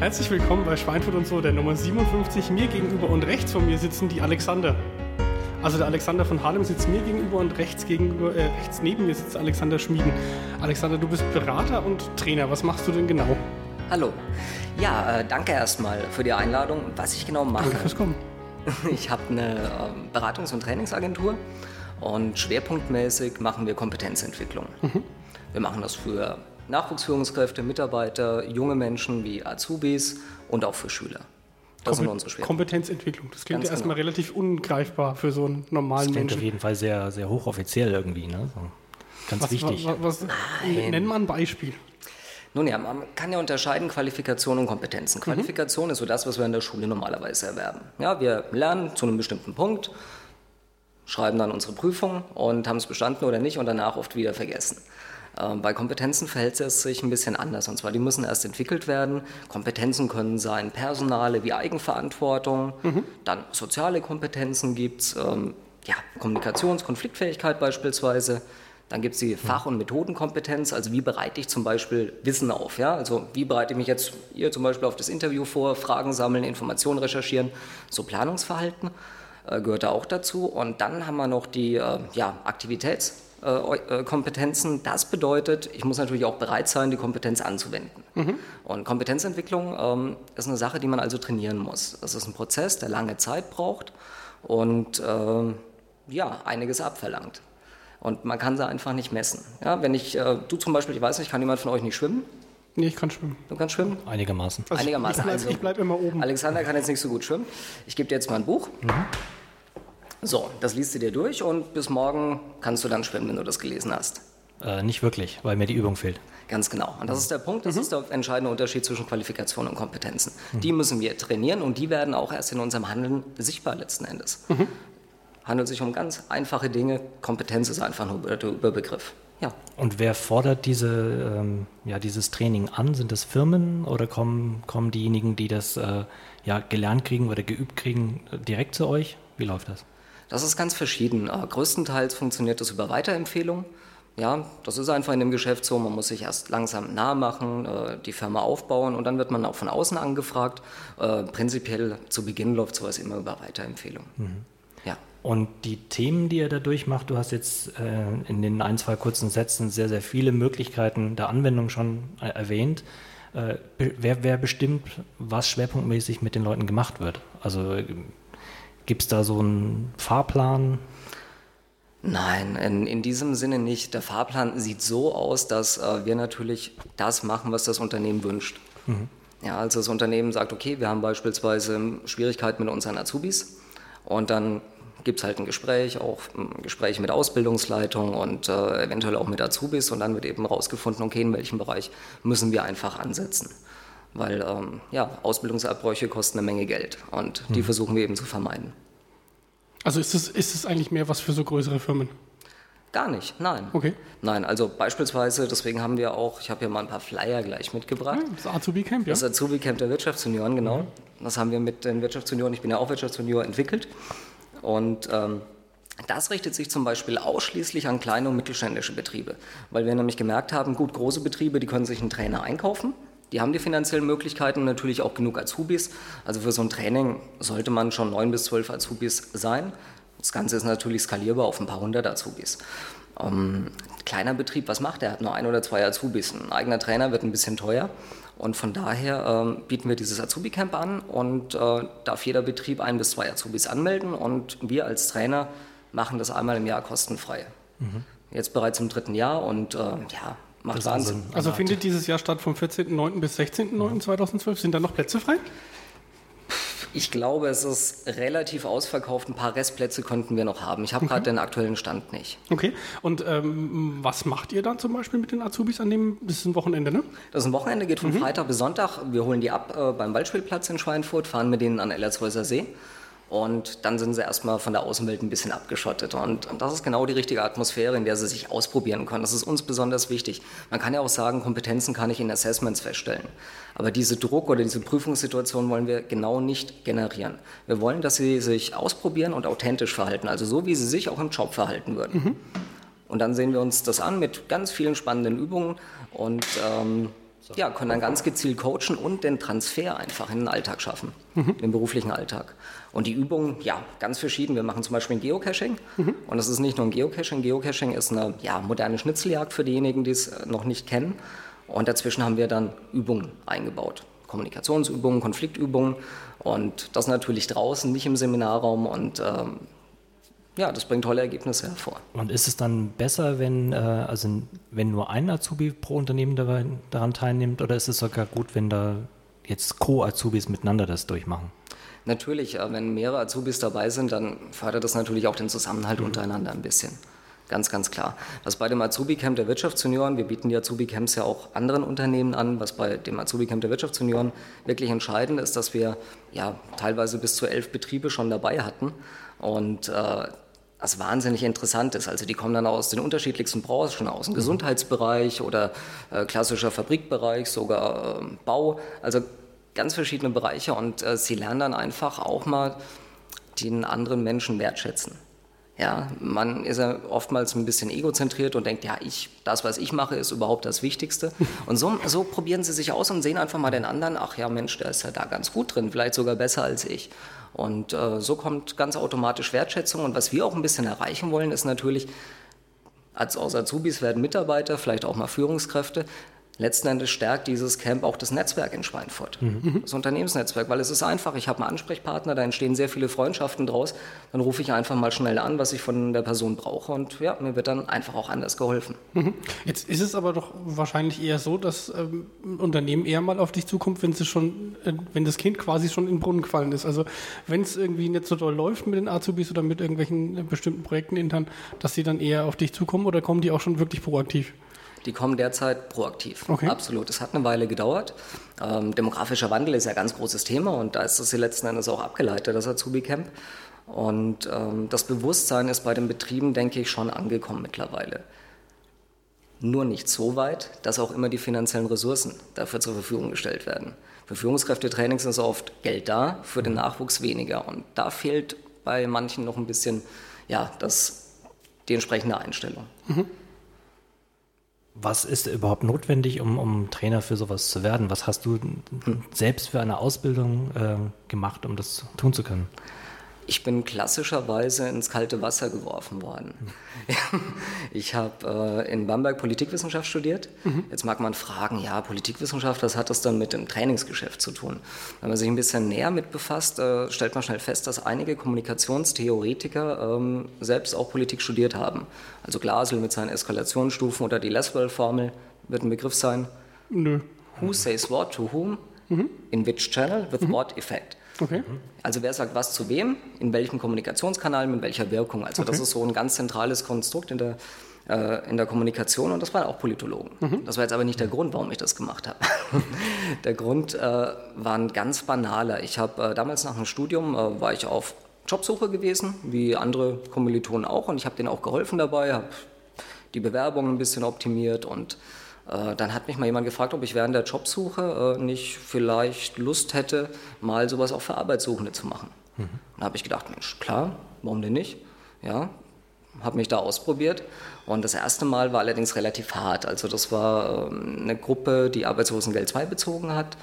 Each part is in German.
Herzlich willkommen bei Schweinfurt und so, der Nummer 57. Mir gegenüber und rechts von mir sitzen die Alexander. Also der Alexander von Harlem sitzt mir gegenüber und rechts, gegenüber, äh, rechts neben mir sitzt Alexander Schmieden. Alexander, du bist Berater und Trainer. Was machst du denn genau? Hallo. Ja, äh, danke erstmal für die Einladung. Was ich genau mache. Danke fürs Kommen. Ich habe eine äh, Beratungs- und Trainingsagentur und schwerpunktmäßig machen wir Kompetenzentwicklung. Mhm. Wir machen das für Nachwuchsführungskräfte, Mitarbeiter, junge Menschen wie Azubis und auch für Schüler. Das Kom sind unsere Schwerpunkte. Kompetenzentwicklung. Das klingt ja erstmal genau. relativ ungreifbar für so einen normalen das klingt Menschen. auf jeden Fall sehr, sehr hochoffiziell irgendwie. Ne? So, ganz was, wichtig. Was, was, nenn mal ein Beispiel. Nun ja, man kann ja unterscheiden Qualifikation und Kompetenzen. Mhm. Qualifikation mhm. ist so das, was wir in der Schule normalerweise erwerben. Ja, wir lernen zu einem bestimmten Punkt, schreiben dann unsere Prüfung und haben es bestanden oder nicht und danach oft wieder vergessen. Ähm, bei Kompetenzen verhält es sich ein bisschen anders. Und zwar, die müssen erst entwickelt werden. Kompetenzen können sein personale wie Eigenverantwortung, mhm. dann soziale Kompetenzen gibt es, ähm, ja, Kommunikations-, Konfliktfähigkeit beispielsweise. Dann gibt es die Fach- und Methodenkompetenz, also wie bereite ich zum Beispiel Wissen auf? Ja? Also wie bereite ich mich jetzt hier zum Beispiel auf das Interview vor, Fragen sammeln, Informationen recherchieren, so Planungsverhalten äh, gehört da auch dazu. Und dann haben wir noch die äh, ja, Aktivitäts- äh, äh, Kompetenzen. Das bedeutet, ich muss natürlich auch bereit sein, die Kompetenz anzuwenden. Mhm. Und Kompetenzentwicklung ähm, ist eine Sache, die man also trainieren muss. Das ist ein Prozess, der lange Zeit braucht und äh, ja, einiges abverlangt. Und man kann sie einfach nicht messen. Ja, wenn ich, äh, du zum Beispiel, ich weiß nicht, kann jemand von euch nicht schwimmen? Nee, ich kann schwimmen. Du kannst schwimmen? Einigermaßen. Also Einigermaßen. Ich bleibe also, bleib immer oben. Alexander kann jetzt nicht so gut schwimmen. Ich gebe dir jetzt mal ein Buch. Mhm. So, das liest du dir durch und bis morgen kannst du dann schwimmen, wenn du das gelesen hast. Äh, nicht wirklich, weil mir die Übung fehlt. Ganz genau. Und das ist der Punkt, das mhm. ist der entscheidende Unterschied zwischen Qualifikation und Kompetenzen. Mhm. Die müssen wir trainieren und die werden auch erst in unserem Handeln sichtbar letzten Endes. Mhm. Handelt sich um ganz einfache Dinge. Kompetenz ist einfach nur der Überbegriff. Ja. Und wer fordert diese, ähm, ja, dieses Training an? Sind das Firmen oder kommen, kommen diejenigen, die das äh, ja, gelernt kriegen oder geübt kriegen, direkt zu euch? Wie läuft das? Das ist ganz verschieden. Äh, größtenteils funktioniert das über Weiterempfehlung. Ja, das ist einfach in dem Geschäft so, man muss sich erst langsam nahe machen, äh, die Firma aufbauen und dann wird man auch von außen angefragt. Äh, prinzipiell zu Beginn läuft sowas immer über Weiterempfehlung. Mhm. Ja. Und die Themen, die ihr da durchmacht, du hast jetzt in den ein, zwei kurzen Sätzen sehr, sehr viele Möglichkeiten der Anwendung schon äh, erwähnt. Äh, wer, wer bestimmt, was schwerpunktmäßig mit den Leuten gemacht wird? Also Gibt es da so einen Fahrplan? Nein, in, in, diesem Sinne nicht. Der Fahrplan sieht so aus, dass äh, wir natürlich das machen, was das Unternehmen wünscht. Mhm. Ja, also das Unternehmen sagt, okay, wir haben beispielsweise Schwierigkeiten mit unseren Azubis und dann gibt es halt ein Gespräch, auch ein Gespräch mit Ausbildungsleitung und äh, eventuell auch mit Azubis und dann wird eben rausgefunden, okay, in welchem Bereich müssen wir einfach ansetzen weil ähm, ja, Ausbildungsabbrüche kosten eine Menge Geld und die hm. versuchen wir eben zu vermeiden. Also ist es, ist eigentlich mehr was für so größere Firmen? Gar nicht, nein. Okay. Nein, also beispielsweise, deswegen haben wir auch, ich habe hier mal ein paar Flyer gleich mitgebracht. Ja, das Azubi-Camp, ja. Das Azubi-Camp der Wirtschaftsjunioren, genau. Mhm. Das haben wir mit den Wirtschaftsjunioren, ich bin ja auch Wirtschaftsjunior, entwickelt. Und ähm, das richtet sich zum Beispiel ausschließlich an kleine und mittelständische Betriebe, weil wir nämlich gemerkt haben, gut, große Betriebe, die können sich einen Trainer einkaufen, die haben die finanziellen Möglichkeiten und natürlich auch genug Azubis. Also für so ein Training sollte man schon neun bis zwölf Azubis sein. Das Ganze ist natürlich skalierbar auf ein paar hundert Azubis. Ähm, kleiner Betrieb, was macht er? Er hat nur ein oder zwei Azubis. Ein eigener Trainer wird ein bisschen teuer. Und von daher ähm, bieten wir dieses Azubi-Camp an und äh, darf jeder Betrieb ein bis zwei Azubis anmelden. Und wir als Trainer machen das einmal im Jahr kostenfrei. Mhm. Jetzt bereits im dritten Jahr und äh, ja, Macht Wahnsinn. Also findet dieses Jahr statt vom 14.09. bis 16.09.2012. Sind da noch Plätze frei? Ich glaube, es ist relativ ausverkauft. Ein paar Restplätze könnten wir noch haben. Ich habe okay. gerade den aktuellen Stand nicht. Okay. Und ähm, was macht ihr dann zum Beispiel mit den Azubis an dem, das ist ein Wochenende, ne? Das ist ein Wochenende, geht von mhm. Freitag bis Sonntag. Wir holen die ab äh, beim Waldspielplatz in Schweinfurt, fahren mit denen an Ellershäuser See und dann sind sie erstmal von der Außenwelt ein bisschen abgeschottet. Und, und, das ist genau die richtige Atmosphäre, in der sie sich ausprobieren können. Das ist uns besonders wichtig. Man kann ja auch sagen, Kompetenzen kann ich in Assessments feststellen. Aber diese Druck oder diese Prüfungssituation wollen wir genau nicht generieren. Wir wollen, dass sie sich ausprobieren und authentisch verhalten. Also so, wie sie sich auch im Job verhalten würden. Mhm. Und dann sehen wir uns das an mit ganz vielen spannenden Übungen und ähm, Ja, können dann ganz gezielt coachen und den Transfer einfach in den Alltag schaffen, mhm. den beruflichen Alltag. Und die Übungen, ja, ganz verschieden. Wir machen zum Beispiel ein Geocaching. Mhm. Und es ist nicht nur ein Geocaching. Geocaching ist eine ja, moderne Schnitzeljagd für diejenigen, die es äh, noch nicht kennen. Und dazwischen haben wir dann Übungen eingebaut. Kommunikationsübungen, Konfliktübungen. Und das natürlich draußen, nicht im Seminarraum. Und ähm, ja, das bringt tolle Ergebnisse hervor. Und ist es dann besser, wenn, äh, also wenn nur ein Azubi pro Unternehmen daran teilnimmt, oder ist es sogar gut, wenn da jetzt Co-Azubis miteinander das durchmachen? Natürlich, äh, wenn mehrere Azubis dabei sind, dann fördert das natürlich auch den Zusammenhalt mhm. untereinander ein bisschen. Ganz, ganz klar. Was bei dem Azubi-Camp der Wirtschaftsjunioren, wir bieten die Azubi-Camps ja auch anderen Unternehmen an, was bei dem Azubi-Camp der Wirtschaftsjunioren wirklich entscheidend ist, dass wir ja teilweise bis zu elf Betriebe schon dabei hatten und äh, das wahnsinnig interessant ist. Also die kommen dann aus den unterschiedlichsten Branchen, aus dem mhm. Gesundheitsbereich oder äh, klassischer Fabrikbereich, sogar äh, Bau. Also ganz verschiedene Bereiche und äh, sie lernen dann einfach auch mal den anderen Menschen wertschätzen. Ja, man ist ja oftmals ein bisschen egozentriert und denkt, ja, ich, das, was ich mache, ist überhaupt das Wichtigste. Und so, so probieren sie sich aus und sehen einfach mal den anderen, ach ja, Mensch, der ist ja da ganz gut drin, vielleicht sogar besser als ich. Und äh, so kommt ganz automatisch Wertschätzung. Und was wir auch ein bisschen erreichen wollen, ist natürlich, als aus Azubis werden Mitarbeiter, vielleicht auch mal Führungskräfte, letzten Endes stärkt dieses Camp auch das Netzwerk in Schweinfurt, mhm. das Unternehmensnetzwerk, weil es ist einfach, ich habe einen Ansprechpartner, da entstehen sehr viele Freundschaften draus, dann rufe ich einfach mal schnell an, was ich von der Person brauche und ja, mir wird dann einfach auch anders geholfen. Mhm. Jetzt ist es aber doch wahrscheinlich eher so, dass ähm, ein Unternehmen eher mal auf dich zukommt, wenn, sie schon, äh, wenn das Kind quasi schon in den Brunnen gefallen ist. Also wenn es irgendwie nicht so doll läuft mit den Azubis oder mit irgendwelchen äh, bestimmten Projekten intern, dass sie dann eher auf dich zukommen oder kommen die auch schon wirklich proaktiv? Die kommen derzeit proaktiv. Okay. Absolut. Es hat eine Weile gedauert. Ähm, demografischer Wandel ist ja ein ganz großes Thema und da ist das letzten Endes auch abgeleitet, das Azubi-Camp. Und ähm, das Bewusstsein ist bei den Betrieben, denke ich, schon angekommen mittlerweile. Nur nicht so weit, dass auch immer die finanziellen Ressourcen dafür zur Verfügung gestellt werden. Für Führungskräftetrainings ist oft Geld da, für den Nachwuchs weniger. Und da fehlt bei manchen noch ein bisschen ja, das, die entsprechende Einstellung. Mhm. Was ist überhaupt notwendig, um, um Trainer für sowas zu werden? Was hast du selbst für eine Ausbildung äh, gemacht, um das tun zu können? Ich bin klassischerweise ins kalte Wasser geworfen worden. Mhm. Ich habe äh, in Bamberg Politikwissenschaft studiert. Mhm. Jetzt mag man fragen, ja, Politikwissenschaft, was hat das dann mit dem Trainingsgeschäft zu tun? Wenn man sich ein bisschen näher mit befasst, äh, stellt man schnell fest, dass einige Kommunikationstheoretiker ähm, selbst auch Politik studiert haben. Also Glasel mit seinen Eskalationsstufen oder die Leswell-Formel wird ein Begriff sein. Nö. Who says what to whom? Mhm. In which channel with mhm. what effect? Okay. Also wer sagt was zu wem, in welchem Kommunikationskanal, mit welcher Wirkung. Also okay. das ist so ein ganz zentrales Konstrukt in der, äh, in der Kommunikation und das waren auch Politologen. Mhm. Das war jetzt aber nicht der Grund, warum ich das gemacht habe. der Grund äh, war ein ganz banaler. Ich habe äh, damals nach dem Studium, äh, war ich auf Jobsuche gewesen, wie andere Kommilitonen auch und ich habe denen auch geholfen dabei, habe die Bewerbung ein bisschen optimiert und dann hat mich mal jemand gefragt, ob ich während der Jobsuche äh, nicht vielleicht Lust hätte, mal sowas auch für Arbeitssuchende zu machen. Mhm. Dann habe ich gedacht, Mensch, klar, warum denn nicht? Ja, habe mich da ausprobiert. Und das erste Mal war allerdings relativ hart. Also das war ähm, eine Gruppe, die Arbeitslosengeld 2 bezogen hat.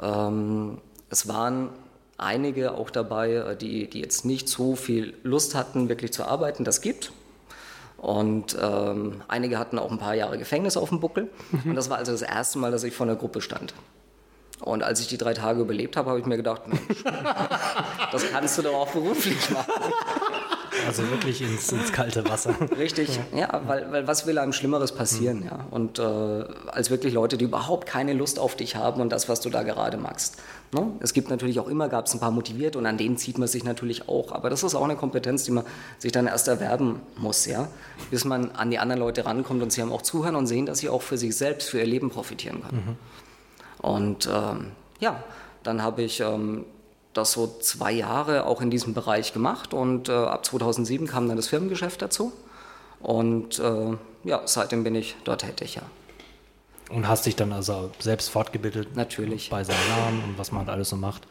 Ähm, es waren einige auch dabei, äh, die, die jetzt nicht so viel Lust hatten, wirklich zu arbeiten. Das gibt, und ähm, einige hatten auch ein paar Jahre Gefängnis auf dem Buckel. Mhm. Und das war also das erste Mal, dass ich vor einer Gruppe stand. Und als ich die drei Tage überlebt habe, habe ich mir gedacht, Mensch, das kannst du doch auch beruflich machen. Also wirklich ins, ins kalte Wasser. Richtig, ja, ja weil, weil, was will einem Schlimmeres passieren? Mhm. Ja? Und äh, als wirklich Leute, die überhaupt keine Lust auf dich haben und das, was du da gerade machst. Ne? Es gibt natürlich auch immer, gab es ein paar motiviert und an denen zieht man sich natürlich auch. Aber das ist auch eine Kompetenz, die man sich dann erst erwerben muss, ja? bis man an die anderen Leute rankommt und sie haben auch zuhören und sehen, dass sie auch für sich selbst, für ihr Leben profitieren können. Mhm. Und ähm, ja, dann habe ich ähm, das so zwei Jahre auch in diesem Bereich gemacht und äh, ab 2007 kam dann das Firmengeschäft dazu und äh, ja, seitdem bin ich dort tätig, ja. Und hast dich dann also selbst fortgebildet? Natürlich. Bei Seminaren und was man halt alles so macht?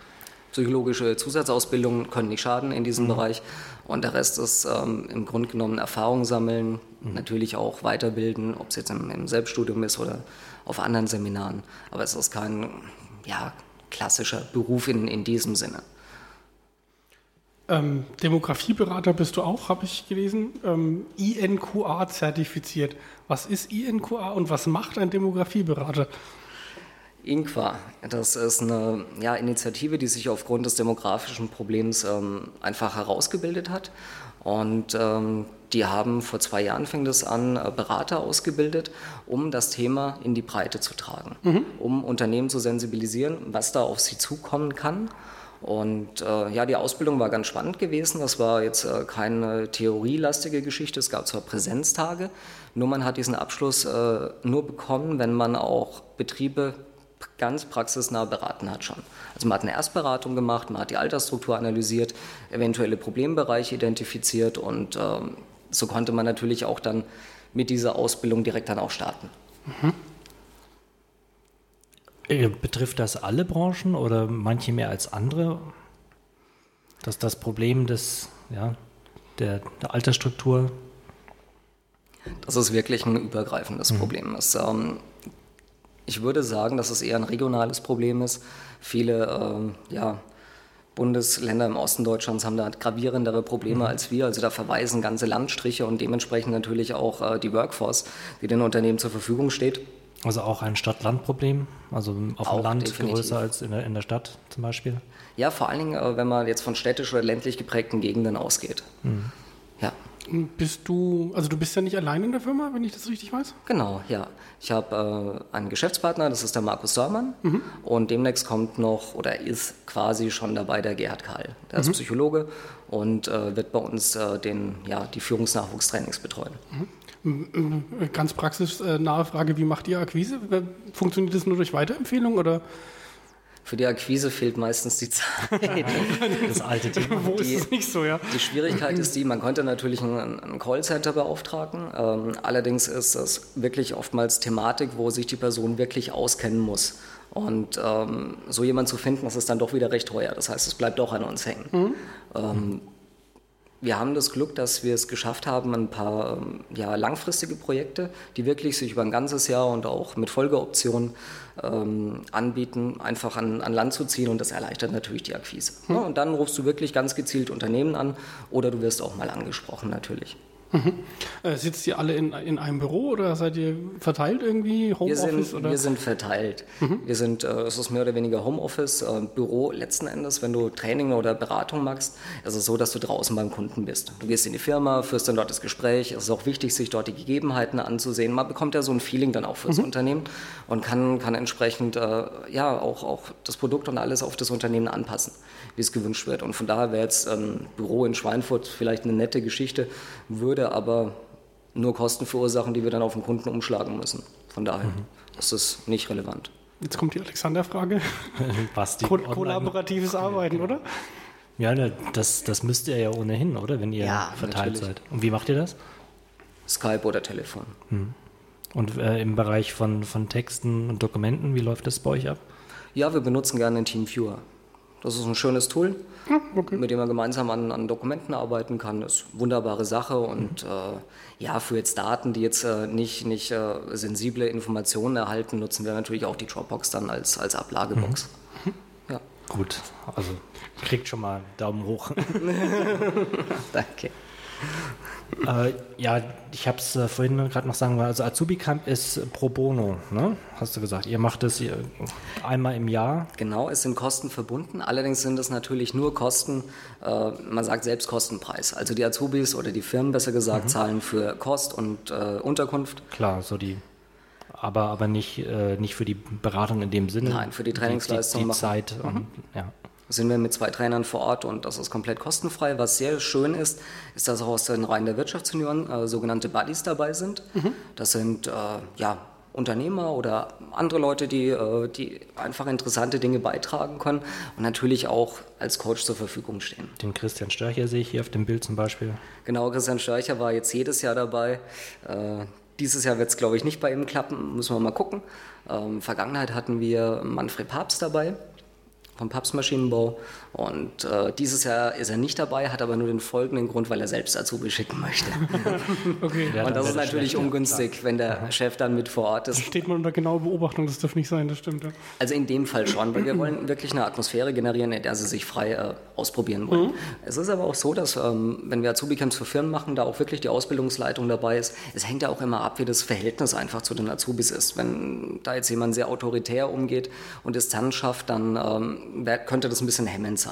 Psychologische Zusatzausbildungen können nicht schaden in diesem mhm. Bereich. Und der Rest ist ähm, im Grunde genommen Erfahrung sammeln, mhm. natürlich auch weiterbilden, ob es jetzt im, im, Selbststudium ist oder auf anderen Seminaren. Aber es ist kein ja, klassischer Beruf in, in diesem Sinne. Ähm, Demografieberater bist du auch, habe ich gelesen. Ähm, INQA zertifiziert. Was ist INQA und was macht ein Demografieberater? INQA, das ist eine ja, Initiative, die sich aufgrund des demografischen Problems ähm, einfach herausgebildet hat. Und ähm, die haben vor zwei Jahren fing das an, äh, Berater ausgebildet, um das Thema in die Breite zu tragen, mhm. um Unternehmen zu sensibilisieren, was da auf sie zukommen kann und äh, ja, die Ausbildung war ganz spannend gewesen. Das war jetzt äh, keine theorielastige Geschichte. Es gab zwar Präsenztage, nur man hat diesen Abschluss äh, nur bekommen, wenn man auch Betriebe ganz praxisnah beraten hat schon. Also man hat eine Erstberatung gemacht, man hat die Altersstruktur analysiert, eventuelle Problembereiche identifiziert und ähm, so konnte man natürlich auch dann mit dieser Ausbildung direkt dann auch starten. Mhm. Äh, betrifft das alle Branchen oder manche mehr als andere? Dass das Problem des, ja, der, der Altersstruktur? Das ist wirklich ein übergreifendes mhm. Problem. Es, ähm, ich würde sagen, dass es eher ein regionales Problem ist. Viele ähm, ja, Bundesländer im Osten Deutschlands haben da gravierendere Probleme mhm. als wir. Also da verweisen ganze Landstriche und dementsprechend natürlich auch äh, die Workforce, die den Unternehmen zur Verfügung steht. Also auch ein Stadt-Land-Problem, also auf dem Land definitiv. größer als in der, in der Stadt zum Beispiel? Ja, vor allen Dingen, äh, wenn man jetzt von städtisch oder ländlich geprägten Gegenden ausgeht. Mhm. Ja. Bist du, also du bist ja nicht allein in der Firma, wenn ich das richtig weiß? Genau, ja. Ich habe äh, einen Geschäftspartner, das ist der Markus Sörmann. Mhm. Und demnächst kommt noch oder ist quasi schon dabei der Gerhard Kahl. Der mhm. ist Psychologe und äh, wird bei uns äh, den, ja, die Führungsnachwuchstrainings betreuen. Ganz praxisnahe Frage, wie macht ihr Akquise? Funktioniert das nur durch Weiterempfehlung oder? Für die Akquise fehlt meistens die Zeit. Das alte Thema. Wo ist es nicht so, ja? Die Schwierigkeit ist die, man könnte natürlich ein, ein Callcenter beauftragen. Ähm, allerdings ist das wirklich oftmals Thematik, wo sich die Person wirklich auskennen muss. Und ähm, so jemanden zu finden, das ist dann doch wieder recht teuer. Das heißt, es bleibt doch an uns hängen. Mhm. Ähm, wir haben das Glück, dass wir es geschafft haben, ein paar ähm, ja, langfristige Projekte, die wirklich sich über ein ganzes Jahr und auch mit Folgeoptionen ähm, anbieten, einfach an, an Land zu ziehen und das erleichtert natürlich die Akquise. Hm. Ja, und dann rufst du wirklich ganz gezielt Unternehmen an oder du wirst auch mal angesprochen natürlich. Mhm. Äh, sitzt ihr alle in, in einem Büro oder seid ihr verteilt irgendwie? Homeoffice? Wir? Wir sind verteilt. Mhm. Wir sind, äh, es ist mehr oder weniger Homeoffice, äh, Büro letzten Endes. Wenn du Training oder Beratung machst, ist es so, dass du draußen beim Kunden bist. Du gehst in die Firma, führst dann dort das Gespräch. Es ist auch wichtig, sich dort die Gegebenheiten anzusehen. Man bekommt ja so ein Feeling dann auch fürs mhm. Unternehmen und kann, kann entsprechend äh, ja auch, auch das Produkt und alles auf das Unternehmen anpassen, wie es gewünscht wird. Und von daher wäre jetzt ein Büro in Schweinfurt vielleicht eine nette Geschichte, würde aber nur Kosten verursachen, die wir dann auf den Kunden umschlagen müssen. Von daher mhm. ist das nicht relevant. Jetzt kommt die Alexander-Frage. Was die Ko kollaboratives Arbeiten, oder? Ja, ne, das, das müsst ihr ja ohnehin, oder? Wenn ihr ja, verteilt natürlich. seid. Und wie macht ihr das? Skype oder Telefon. Hm. Und äh, im Bereich von, von Texten und Dokumenten, wie läuft das bei euch ab? Ja, wir benutzen gerne den Teamviewer. Das ist ein schönes Tool, ja, okay. mit dem man gemeinsam an, an, Dokumenten arbeiten kann. Das ist eine wunderbare Sache und mhm. äh, ja, für jetzt Daten, die jetzt äh, nicht, nicht äh, sensible Informationen erhalten, nutzen wir natürlich auch die Dropbox dann als, als Ablagebox. Mhm. Ja. Gut, also kriegt schon mal Daumen hoch. Danke. Äh, ja, ich habe es äh, vorhin gerade noch sagen, also Azubi Camp ist pro bono, ne? hast du gesagt. Ihr macht es einmal im Jahr. Genau, es sind Kosten verbunden. Allerdings sind es natürlich nur Kosten, äh, man sagt Selbstkostenpreis. Also die Azubis oder die Firmen besser gesagt mhm. zahlen für Kost und äh, Unterkunft. Klar, so die aber, aber nicht, äh, nicht für die Beratung in dem Sinne. Nein, für die Trainingsleistung. Die, die, die Zeit. Mhm. Und, ja sind wir mit zwei Trainern vor Ort und das ist komplett kostenfrei. Was sehr schön ist, ist, dass auch aus den Reihen der Wirtschaftsunion äh, sogenannte Buddies dabei sind. Mhm. Das sind äh, ja, Unternehmer oder andere Leute, die, äh, die einfach interessante Dinge beitragen können und natürlich auch als Coach zur Verfügung stehen. Den Christian Störcher sehe ich hier auf dem Bild zum Beispiel. Genau, Christian Störcher war jetzt jedes Jahr dabei. Äh, dieses Jahr wird es, glaube ich, nicht bei ihm klappen, müssen wir mal gucken. Ähm, Vergangenheit hatten wir Manfred Papst dabei vom Papstmaschinenbau. Und äh, dieses Jahr ist er nicht dabei, hat aber nur den folgenden Grund, weil er selbst Azubi schicken möchte. Okay. und das ist natürlich ungünstig, wenn der Chef dann mit vor Ort ist. Steht man unter genauer Beobachtung, das darf nicht sein, das stimmt. Ja. Also in dem Fall schon, weil wir wollen wirklich eine Atmosphäre generieren, in der sie sich frei äh, ausprobieren wollen. Es ist aber auch so, dass ähm, wenn wir Azubi-Camps für Firmen machen, da auch wirklich die Ausbildungsleitung dabei ist. Es hängt ja auch immer ab, wie das Verhältnis einfach zu den Azubis ist. Wenn da jetzt jemand sehr autoritär umgeht und Distanz schafft, dann ähm, könnte das ein bisschen hemmend sein.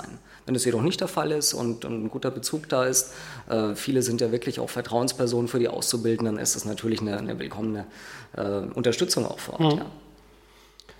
Wenn das jedoch nicht der Fall ist und, und ein guter Bezug da ist, äh, viele sind ja wirklich auch Vertrauenspersonen für die Auszubildenden, ist das natürlich eine, eine willkommene äh, Unterstützung auch vor Ort. Ja.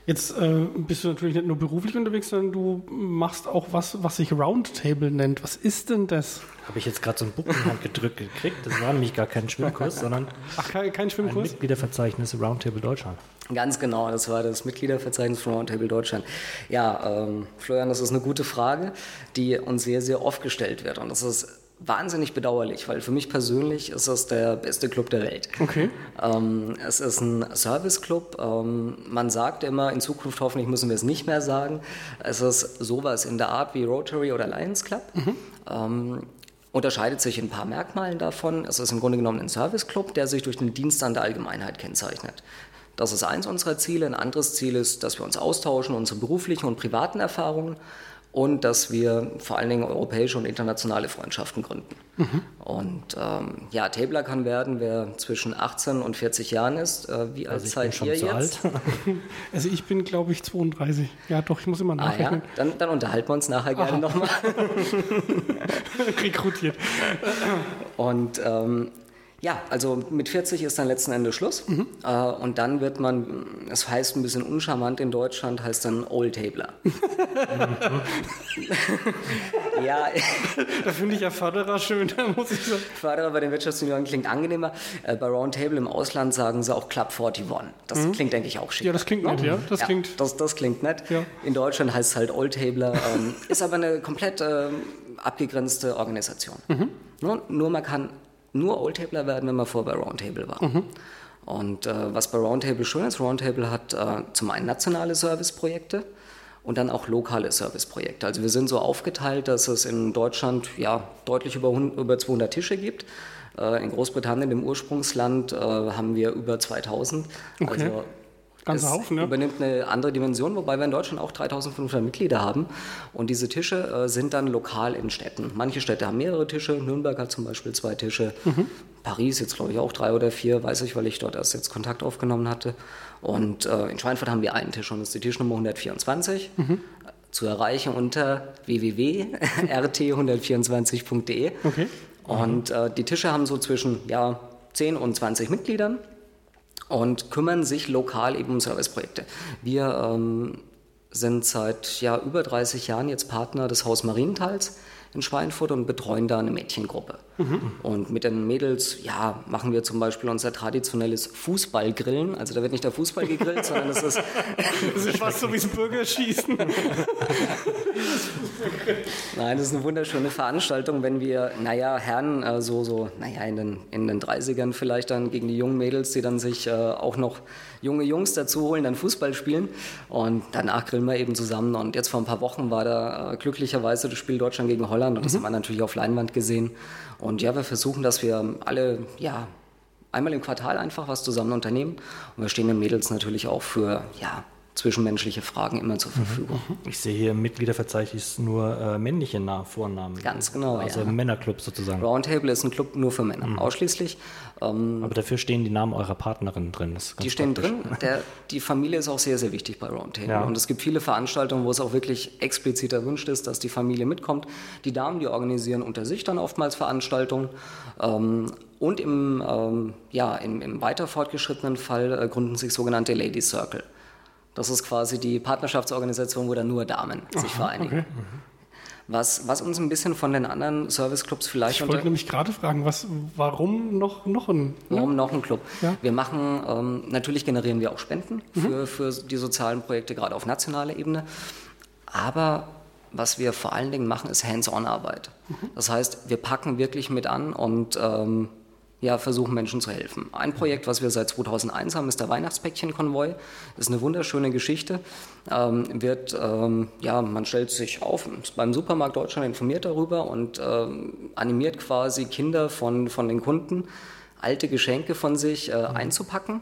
Jetzt äh, bist du natürlich nicht nur beruflich unterwegs, sondern du machst auch was, was sich Roundtable nennt. Was ist denn das? Habe ich jetzt gerade so ein Buch in die Hand gedrückt gekriegt. Das war nämlich gar kein Schwimmkurs, sondern Ach, kein, kein ein Schwimmkurs? Mitgliederverzeichnis Roundtable Deutschland. Ganz genau, das war das Mitgliederverzeichnis von Roundtable Deutschland. Ja, ähm, Florian, das ist eine gute Frage, die uns sehr, sehr oft gestellt wird. Und das ist wahnsinnig bedauerlich, weil für mich persönlich ist das der beste Club der Welt. Okay. Ähm, es ist ein Service-Club. Ähm, man sagt immer, in Zukunft hoffentlich müssen wir es nicht mehr sagen. Es ist sowas in der Art wie Rotary oder Lions Club. Ähm, unterscheidet sich in ein paar Merkmalen davon. Es ist im Grunde genommen ein Service-Club, der sich durch den Dienst an der Allgemeinheit kennzeichnet. Das ist eins unserer Ziele. Ein anderes Ziel ist, dass wir uns austauschen, unsere beruflichen und privaten Erfahrungen und dass wir vor allen Dingen europäische und internationale Freundschaften gründen. Und ähm, ja, Tabler kann werden, wer zwischen 18 und 40 Jahren ist. Äh, wie alt Also seid ihr jetzt? Also ich bin, glaube ich, 32. Ja, doch, ich muss immer Ah ja, nachrechnen. dann, dann unterhalten wir uns nachher gerne nochmal. Rekrutiert. Und ähm, ja, also mit 40 ist dann letzten Endes Schluss. Äh, und dann wird man, es heißt ein bisschen uncharmant in Deutschland, heißt dann Old Tabler. ja, Da finde ich ja Förderer schön, da muss ich sagen. Förderer bei den Wirtschaftsjunioren klingt angenehmer. Äh, bei Roundtable im Ausland sagen sie auch Club 41. Das klingt, denke ich, auch schick. Ja, das klingt nett, ja. Das ja, klingt. das, das klingt nett. Ja. In Deutschland heißt es halt Old Tabler, ähm, ist aber eine komplett ähm, abgegrenzte Organisation. Mhm. Nur, nur man kann nur Old Tabler werden, wenn man vorher bei Roundtable war. Mhm. Und äh, was bei Roundtable schön ist, Roundtable hat äh, zum einen nationale Serviceprojekte und dann auch lokale Serviceprojekte. Also wir sind so aufgeteilt, dass es in Deutschland ja deutlich über, 100, über 200 Tische gibt. Äh, in Großbritannien, dem Ursprungsland, äh, haben wir über 2000. Okay. Also Ganzer Haufen, ja. übernimmt eine andere Dimension, wobei wir in Deutschland auch 3500 Mitglieder haben. Und diese Tische äh, sind dann lokal in Städten. Manche Städte haben mehrere Tische. Nürnberg hat zum Beispiel zwei Tische. Mhm. Paris jetzt, glaube ich, auch drei oder vier, weiß ich, weil ich dort erst jetzt Kontakt aufgenommen hatte. Und äh, in Schweinfurt haben wir einen Tisch und das ist die Tischnummer 124. Mhm. Zu erreichen unter www.rt124.de. Okay. Und äh, die Tische haben so zwischen ja, 10 und 20 Mitgliedern und kümmern sich lokal eben um Serviceprojekte. Wir ähm, sind seit ja, über 30 Jahren jetzt Partner des Haus Marienthals in Schweinfurt und betreuen da eine Mädchengruppe. Und mit den Mädels, ja, machen wir zum Beispiel unser traditionelles Fußballgrillen. Also da wird nicht der Fußball gegrillt, sondern es ist Das ist fast so wie das Bürgerschießen. Nein, das ist eine wunderschöne Veranstaltung, wenn wir, naja, Herren äh, so, so, naja, in den, in den 30ern vielleicht dann gegen die jungen Mädels, die dann sich äh, auch noch junge Jungs dazu holen, dann Fußball spielen. Und danach grillen wir eben zusammen. Und jetzt vor ein paar Wochen war da äh, glücklicherweise das Spiel Deutschland gegen Holland. Und das haben wir natürlich auf Leinwand gesehen. Und ja, wir versuchen, dass wir alle, ja, einmal im Quartal einfach was zusammen unternehmen. Und wir stehen den Mädels natürlich auch für, ja, zwischenmenschliche Fragen immer zur Verfügung. Ich sehe hier im Mitgliederverzeichnis nur äh, männliche Na Vornamen. Ganz genau, Also ja. Männerclub sozusagen. Roundtable ist ein Club nur für Männer, ausschließlich. Ähm, Aber dafür stehen die Namen eurer Partnerin drin. Die stehen praktisch. drin. Der, die Familie ist auch sehr, sehr wichtig bei Roundtable. Ja. Und es gibt viele Veranstaltungen, wo es auch wirklich explizit erwünscht ist, dass die Familie mitkommt. Die Damen, die organisieren unter sich dann oftmals Veranstaltungen. Ähm, und im, ähm, ja, im, im weiter fortgeschrittenen Fall äh, gründen sich sogenannte Ladies Circle. Das ist quasi die Partnerschaftsorganisation, wo dann nur Damen sich vereinigen. Okay. Was, was uns ein bisschen von den anderen Serviceclubs vielleicht Ich wollte nämlich gerade fragen, was, warum noch, noch ein. Warum noch ein Club? Ja. Mhm. Wir machen, ähm, natürlich generieren wir auch Spenden für, für die sozialen Projekte, gerade auf nationaler Ebene. Aber was wir vor allen Dingen machen, ist Hands-on-Arbeit. Mhm. Das heißt, wir packen wirklich mit an und ähm, ja, versuchen Menschen zu helfen. Ein Projekt, was wir seit 2001 haben, ist der Weihnachtspäckchen-Konvoi. Das ist eine wunderschöne Geschichte. Ähm, wird, ähm, ja, man stellt sich auf, ist beim Supermarkt Deutschland informiert darüber und ähm, animiert quasi Kinder von, von den Kunden, alte Geschenke von sich äh, einzupacken.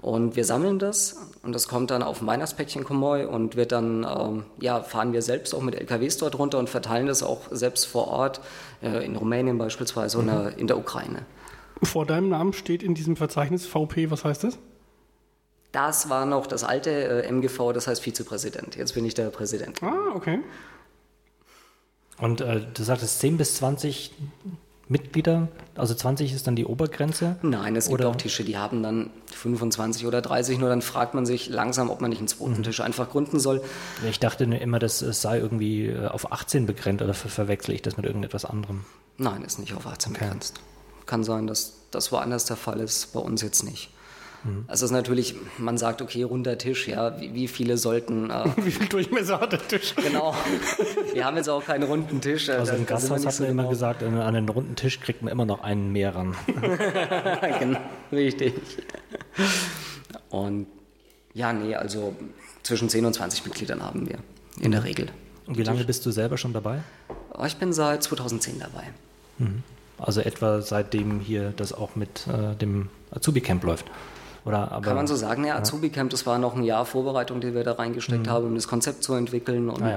Und wir sammeln das und das kommt dann auf ein Weihnachtspäckchen-Konvoi und wird dann, ähm, ja, fahren wir selbst auch mit LKWs dort runter und verteilen das auch selbst vor Ort, äh, in Rumänien beispielsweise mhm. oder in der Ukraine. Vor deinem Namen steht in diesem Verzeichnis VP, was heißt das? Das war noch das alte äh, MGV, das heißt Vizepräsident. Jetzt bin ich der Präsident. Ah, okay. Und äh, du sagtest 10 bis 20 Mitglieder, also 20 ist dann die Obergrenze? Nein, es gibt oder? auch Tische, die haben dann 25 oder 30, nur dann fragt man sich langsam, ob man nicht einen zweiten mhm. Tisch einfach gründen soll. Ich dachte immer, das sei irgendwie äh, auf 18 begrenzt oder ver verwechsel ich das mit irgendetwas anderem? Nein, ist nicht auf 18 okay. begrenzt kann sein, dass das woanders der Fall ist, bei uns jetzt nicht. Mhm. Also es ist natürlich, man sagt, okay, runder Tisch, ja, wie, wie viele sollten... Äh, wie viel Durchmesser hat der Tisch? Genau, wir haben jetzt auch keinen runden Tisch. Also im Gasthaus hat man immer genau. gesagt, an einen runden Tisch kriegt man immer noch einen mehr ran. genau, richtig. Und ja, nee, also zwischen 10 und 20 Mitgliedern haben wir in der Regel. Und wie lange bist du selber schon dabei? Ich bin seit 2010 dabei. Mhm. Also etwa seitdem hier das auch mit äh, dem Azubi-Camp läuft. Oder, aber, Kann man so sagen, ja, Azubi-Camp, das war noch ein Jahr Vorbereitung, die wir da reingesteckt mhm. haben, um das Konzept zu entwickeln. Und ah, ja.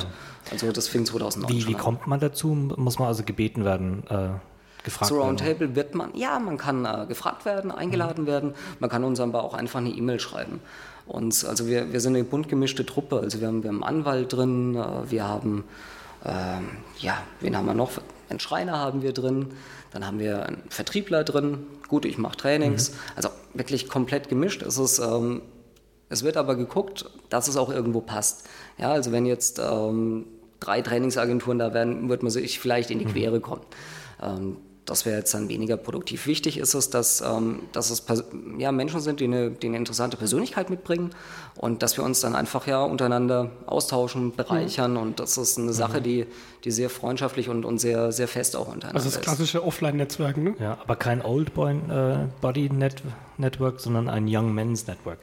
Also das fing 2009 Wie, wie kommt man dazu? Muss man also gebeten werden? Äh, gefragt Zu Roundtable wird man, ja, man kann äh, gefragt werden, eingeladen mhm. werden. Man kann uns aber auch einfach eine E-Mail schreiben. Und also wir, wir sind eine bunt gemischte Truppe. Also wir haben, wir haben einen Anwalt drin, äh, wir haben, ähm, ja, wen haben wir noch? Einen Schreiner haben wir drin. Dann haben wir einen Vertriebler drin. Gut, ich mache Trainings. Mhm. Also wirklich komplett gemischt. Es, ist, ähm, es wird aber geguckt, dass es auch irgendwo passt. Ja, also wenn jetzt ähm, drei Trainingsagenturen da wären, würde man sich vielleicht in die mhm. Quere kommen. Ähm, das wäre jetzt dann weniger produktiv. Wichtig ist es, dass, ähm, dass es ja, Menschen sind, die eine, die eine interessante Persönlichkeit mitbringen und dass wir uns dann einfach ja untereinander austauschen, bereichern mhm. und das ist eine Sache, mhm. die, die sehr freundschaftlich und, und sehr, sehr fest auch untereinander ist. Also das klassische Offline-Netzwerken, ne? Ja, aber kein Old Boy, äh, Body Net Network, sondern ein Young Men's Network.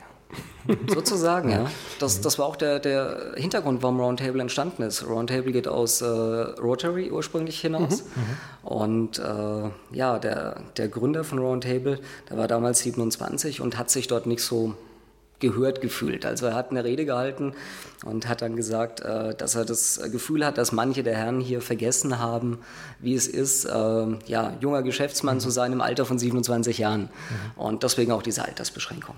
Sozusagen, ja. Das, das war auch der, der Hintergrund, warum Roundtable entstanden ist. Roundtable geht aus äh, Rotary ursprünglich hinaus. Mhm, mhm. Und äh, ja, der, der Gründer von Roundtable, der war damals 27 und hat sich dort nicht so gehört gefühlt. Also er hat eine Rede gehalten und hat dann gesagt, äh, dass er das Gefühl hat, dass manche der Herren hier vergessen haben, wie es ist, äh, ja, junger Geschäftsmann mhm. zu sein im Alter von 27 Jahren. Mhm. Und deswegen auch diese Altersbeschränkung.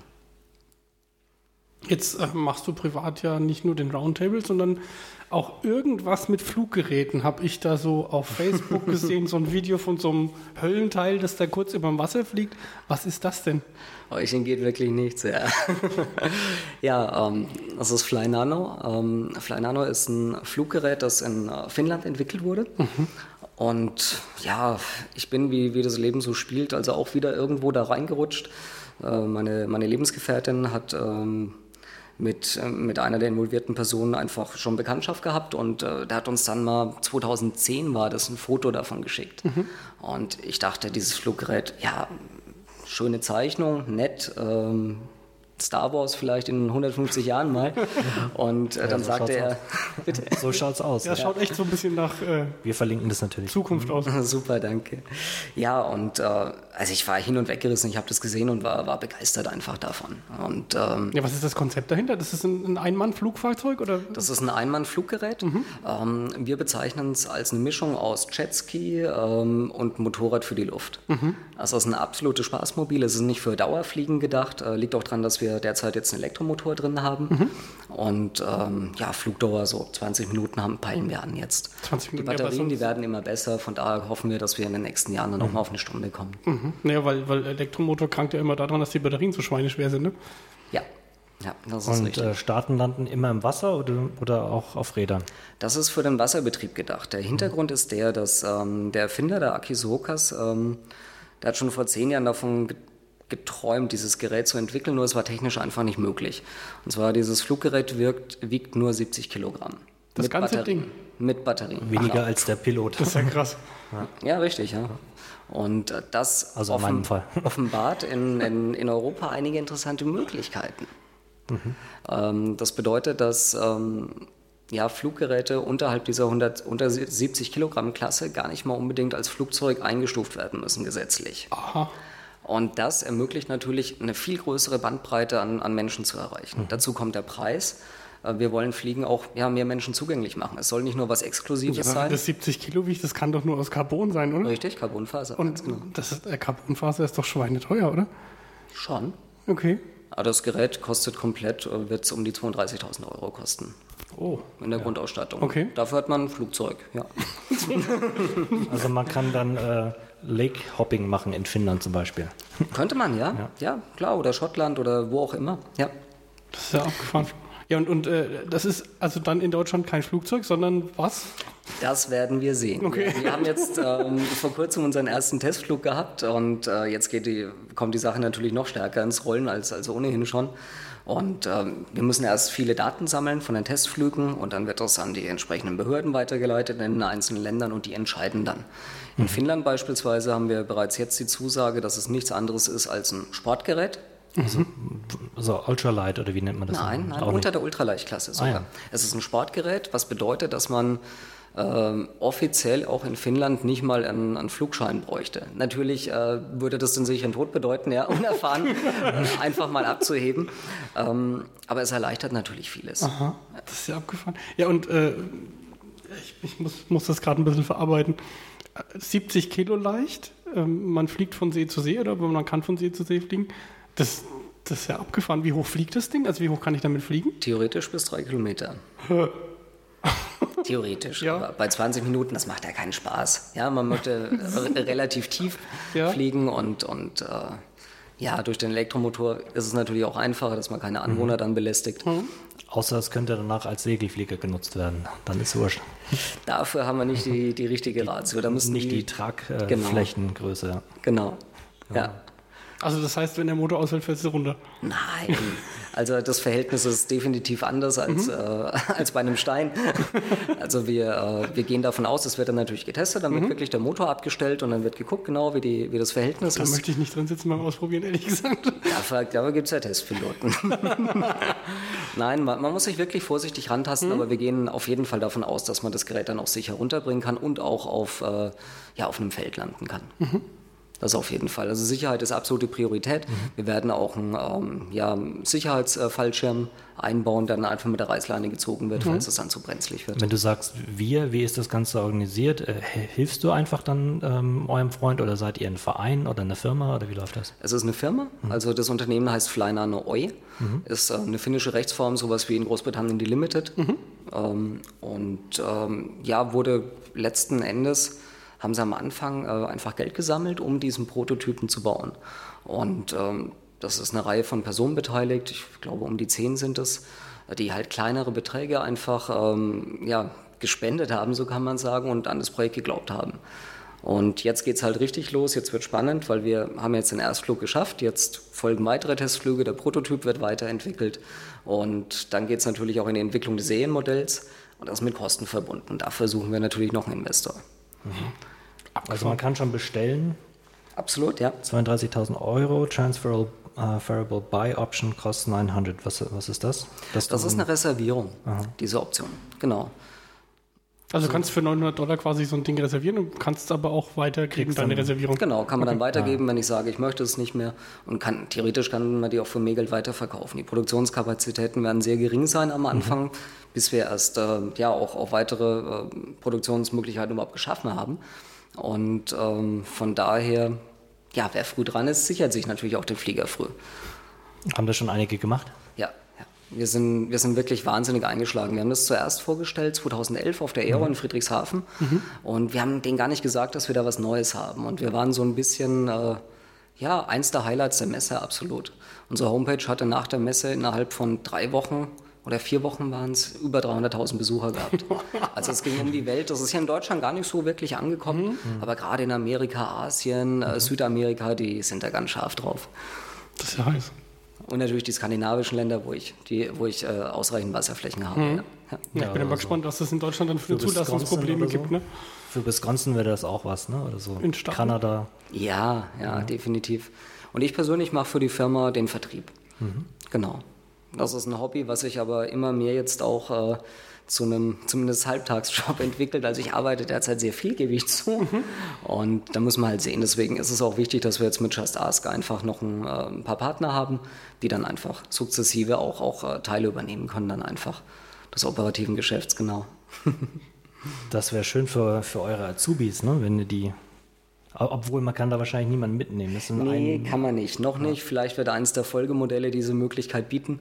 Jetzt äh, machst du privat ja nicht nur den Roundtable, sondern auch irgendwas mit Fluggeräten. Habe ich da so auf Facebook gesehen, so ein Video von so einem Höllenteil, das da kurz über dem Wasser fliegt. Was ist das denn? Euch geht wirklich nichts, ja. ja, ähm, das ist Fly Nano. Ähm, Fly Nano ist ein Fluggerät, das in äh, Finnland entwickelt wurde. Mhm. Und ja, ich bin, wie, wie das Leben so spielt, also auch wieder irgendwo da reingerutscht. Äh, meine, meine Lebensgefährtin hat ähm, mit, äh, mit einer der involvierten Personen einfach schon Bekanntschaft gehabt und äh, der hat uns dann mal 2010 war das ein Foto davon geschickt. Mhm. Und ich dachte, dieses Fluggerät, ja, schöne Zeichnung, nett, ähm, Star Wars vielleicht in 150 Jahren mal. Und äh, ja, dann so sagte er, bitte. So schaut's aus. Ja, ja, schaut echt so ein bisschen nach. Äh, Wir verlinken das natürlich. Zukunft aus. Super, danke. Ja, und äh, also ich war hin und weggerissen. Ich habe das gesehen und war, war begeistert einfach davon. Und ähm, ja, was ist das Konzept dahinter? Das ist ein, ein Einmann-Flugfahrzeug oder? Das ist ein Einmann-Fluggerät. Mhm. Ähm, wir bezeichnen es als eine Mischung aus Jetski ähm, und Motorrad für die Luft. Mhm. Also es ist ein absolutes Spaßmobil. Es ist nicht für Dauerfliegen gedacht. Äh, liegt auch daran, dass wir wir derzeit jetzt einen Elektromotor drin haben. Mhm. Und ähm, ja, Flugdauer so 20 Minuten haben, peilen wir an jetzt. 20 Minuten, die Batterien, die werden immer besser. Von daher hoffen wir, dass wir in den nächsten Jahren dann mhm. nochmal auf eine Stunde kommen. Mhm. Naja, weil, weil Elektromotor krankt ja immer daran, dass die Batterien so schweineschwer sind, ne? Ja, ja, das ist Und richtig. Äh, Starten landen immer im Wasser oder, oder auch auf Rädern? Das ist für den Wasserbetrieb gedacht. Der Hintergrund mhm. ist der, dass ähm, der Erfinder der Akisokas, ähm, der hat schon vor zehn Jahren davon geträumt, dieses Gerät zu entwickeln, nur es war technisch einfach nicht möglich. Und zwar dieses Fluggerät wirkt, wiegt nur 70 Kilogramm. Das mit ganze Batterien. Ding? Mit Batterien. Weniger Genau. als der Pilot. Das ist ja krass. Ja, richtig, ja. Und äh, das Also Fall. offenbart in, in, in Europa einige interessante Möglichkeiten. Ähm, das bedeutet, dass ähm, ja, Fluggeräte unterhalb dieser 100, unter 70 Kilogramm Klasse gar nicht mal unbedingt als Flugzeug eingestuft werden müssen gesetzlich. Aha. Und das ermöglicht natürlich eine viel größere Bandbreite an, an Menschen zu erreichen. Dazu kommt der Preis. Äh, Wir wollen Fliegen auch ja, mehr Menschen zugänglich machen. Es soll nicht nur was Exklusives Ja, sein. das 70 Kilo wiegt, das kann doch nur aus Carbon sein, oder? Richtig, Carbonfaser. Und ganz genau. das ist, äh, Carbonfaser ist doch schweineteuer, oder? Schon. Okay. Aber das Gerät kostet komplett, äh, wird es um die 32.000 Euro kosten. Oh. In der Grundausstattung. Okay. Dafür hat man ein Flugzeug, ja. Also man kann dann äh, Lake Hopping machen in Finnland zum Beispiel. Könnte man, ja? ja. klar. Oder Schottland oder wo auch immer. Ja. Das ist ja abgefahren. Ja, und, und äh, das ist also dann in Deutschland kein Flugzeug, sondern was? Das werden wir sehen. Okay. Wir, wir haben jetzt ähm, vor kurzem unseren ersten Testflug gehabt und äh, jetzt geht die, kommt die Sache natürlich noch stärker ins Rollen als, als ohnehin schon. Und ähm, wir müssen erst viele Daten sammeln von den Testflügen und dann wird das an die entsprechenden Behörden weitergeleitet in den einzelnen Ländern und die entscheiden dann. In Finnland beispielsweise haben wir bereits jetzt die Zusage, dass es nichts anderes ist als ein Sportgerät. So Ultralight oder wie nennt man das? Nein, nein, unter nicht. der Ultraleichtklasse sogar. Ah, ja. Es ist ein Sportgerät, was bedeutet, dass man ähm, offiziell auch in Finnland nicht mal einen, einen Flugschein bräuchte. Natürlich äh, würde das den sicheren Tod bedeuten, ja, unerfahren äh, einfach mal abzuheben. Ähm, aber es erleichtert natürlich vieles. Aha, das ist ja abgefahren. Ja, und äh, ich, ich muss, muss das gerade ein bisschen verarbeiten. Äh, 70 Kilo leicht, ähm, man fliegt von See zu See oder man kann von See zu See fliegen. Das, das ist ja abgefahren. Wie hoch fliegt das Ding? Also wie hoch kann ich damit fliegen? Theoretisch bis drei Kilometer. Theoretisch. Ja. Aber bei 20 Minuten, das macht ja keinen Spaß. Ja, man möchte re- relativ tief Ja. fliegen und, und äh, ja, durch den Elektromotor ist es natürlich auch einfacher, dass man keine Anwohner dann belästigt. Außer es könnte danach als Segelflieger genutzt werden. Dann ist wurscht. Dafür haben wir nicht die, die richtige Ratio. Da müssen Nicht die Genau. Tragflächengröße. ja. Genau. Ja. Also das heißt, wenn der Motor ausfällt, fällst du runter. Nein. Also das Verhältnis ist definitiv anders als, äh, als bei einem Stein. Also wir, äh, wir gehen davon aus, es wird dann natürlich getestet, dann wird wirklich der Motor abgestellt und dann wird geguckt, genau wie, die, wie das Verhältnis Da ist. möchte ich nicht drin sitzen beim Ausprobieren, ehrlich gesagt. Dafür, dafür gibt es ja Testpiloten. Nein, man, man muss sich wirklich vorsichtig rantasten, aber wir gehen auf jeden Fall davon aus, dass man das Gerät dann auch sicher runterbringen kann und auch auf, äh, ja, auf einem Feld landen kann. Das auf jeden Fall. Also Sicherheit ist absolute Priorität. Wir werden auch einen ähm, ja, Sicherheitsfallschirm einbauen, der dann einfach mit der Reißleine gezogen wird, falls es dann zu brenzlig wird. Wenn du sagst wir, wie ist das Ganze organisiert? Äh, hilfst du einfach dann ähm, eurem Freund oder seid ihr ein Verein oder eine Firma oder wie läuft das? Es ist eine Firma, also das Unternehmen heißt Flynano Oi, ist äh, eine finnische Rechtsform, sowas wie in Großbritannien die Limited. Ähm, und ähm, ja, wurde letzten Endes, haben sie am Anfang äh, einfach Geld gesammelt, um diesen Prototypen zu bauen. Und ähm, das ist eine Reihe von Personen beteiligt, ich glaube um die zehn sind es, die halt kleinere Beträge einfach ähm, ja, gespendet haben, so kann man sagen, und an das Projekt geglaubt haben. Und jetzt geht's halt richtig los, jetzt wird spannend, weil wir haben jetzt den Erstflug geschafft, jetzt folgen weitere Testflüge, der Prototyp wird weiterentwickelt und dann geht's natürlich auch in die Entwicklung des Serienmodells und das ist mit Kosten verbunden. Und dafür suchen wir natürlich noch einen Investor. Also man kann schon bestellen, Absolut, ja. 32.000 Euro, Transferable uh, Buy Option kostet 900. Was, was ist das? Das ist eine Reservierung, diese Option, genau. Also du kannst für 900 Dollar quasi so ein Ding reservieren und kannst aber auch weiterkriegen, Kriegst deine Reservierung. Genau, kann man dann weitergeben, wenn ich sage, ich möchte es nicht mehr. Und kann, theoretisch kann man die auch für mehr Geld weiterverkaufen. Die Produktionskapazitäten werden sehr gering sein am Anfang, bis wir erst äh, ja auch, auch weitere äh, Produktionsmöglichkeiten überhaupt geschaffen haben. Und ähm, von daher, ja, wer früh dran ist, sichert sich natürlich auch den Flieger früh. Haben das schon einige gemacht? Ja. Wir sind, wir sind wirklich wahnsinnig eingeschlagen. Wir haben das zuerst vorgestellt, 2011 auf der Aero in Friedrichshafen. Und wir haben denen gar nicht gesagt, dass wir da was Neues haben. Und wir waren so ein bisschen, äh, ja, eins der Highlights der Messe, absolut. Unsere Homepage hatte nach der Messe innerhalb von drei Wochen oder vier Wochen waren es über 300.000 Besucher gehabt. Also es ging um die Welt. Das ist ja in Deutschland gar nicht so wirklich angekommen. Aber gerade in Amerika, Asien, äh, Südamerika, die sind da ganz scharf drauf. Das ist ja heiß. Und natürlich die skandinavischen Länder, wo ich, die, wo ich äh, ausreichend Wasserflächen habe. Mhm. Ja. Ja. ich bin ja, immer also gespannt, was es in Deutschland dann für, für Zulassungsprobleme so. gibt. Ne? Für Wisconsin wäre das auch was, ne? Oder so. In Kanada. Ja, ja, definitiv. Und ich persönlich mache für die Firma den Vertrieb. Mhm. Genau. Das ist ein Hobby, was ich aber immer mehr jetzt auch äh, zu einem zumindest Halbtagsjob entwickelt. Also ich arbeite derzeit sehr viel, gebe ich zu. Mhm. Und da muss man halt sehen. Deswegen ist es auch wichtig, dass wir jetzt mit Just Ask einfach noch ein, äh, ein paar Partner haben, die dann einfach sukzessive auch, auch äh, Teile übernehmen können, dann einfach des operativen Geschäfts, genau. das wäre schön für, für eure Azubis, ne? wenn die obwohl man kann da wahrscheinlich niemanden mitnehmen. Das nee, kann man nicht. Noch ja. nicht. Vielleicht wird eines der Folgemodelle diese Möglichkeit bieten.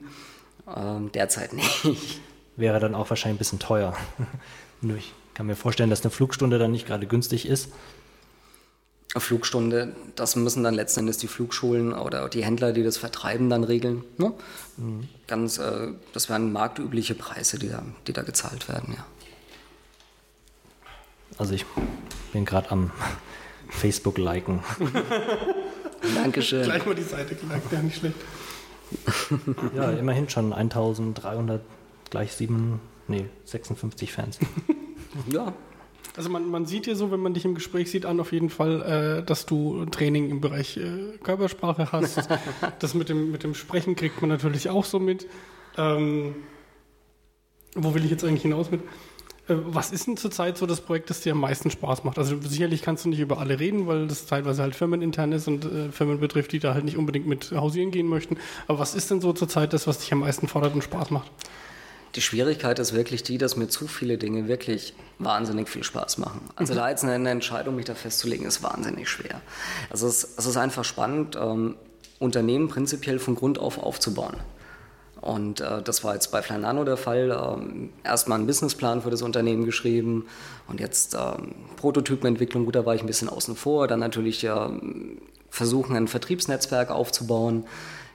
Ähm, derzeit nicht wäre dann auch wahrscheinlich ein bisschen teuer. Nur ich kann mir vorstellen, dass eine Flugstunde dann nicht gerade günstig ist. Eine Flugstunde, das müssen dann letzten Endes die Flugschulen oder die Händler, die das vertreiben, dann regeln. Ne? Mhm. Ganz, äh, das wären marktübliche Preise, die da, die da gezahlt werden, ja. Also ich bin gerade am Facebook liken. Dankeschön. Gleich mal die Seite geliked, ja nicht schlecht. ja, immerhin schon 1300 gleich sieben, nee, 56 Fans. ja. Also man, man sieht dir so, wenn man dich im Gespräch sieht, an auf jeden Fall, äh, dass du Training im Bereich äh, Körpersprache hast. das mit dem, mit dem Sprechen kriegt man natürlich auch so mit. Ähm, wo will ich jetzt eigentlich hinaus mit? Äh, was ist denn zurzeit so das Projekt, das dir am meisten Spaß macht? Also sicherlich kannst du nicht über alle reden, weil das teilweise halt firmenintern ist und äh, Firmen betrifft, die da halt nicht unbedingt mit hausieren gehen möchten. Aber was ist denn so zurzeit das, was dich am meisten fordert und Spaß macht? Die Schwierigkeit ist wirklich die, dass mir zu viele Dinge wirklich wahnsinnig viel Spaß machen. Also mhm. da jetzt eine, Entscheidung, mich da festzulegen, ist wahnsinnig schwer. Also es, es ist einfach spannend, ähm, Unternehmen prinzipiell von Grund auf aufzubauen. Und äh, das war jetzt bei Flanano der Fall. Ähm, erstmal einen Businessplan für das Unternehmen geschrieben und jetzt ähm, Prototypenentwicklung, gut, da war ich ein bisschen außen vor. Dann natürlich ähm, versuchen, ein Vertriebsnetzwerk aufzubauen.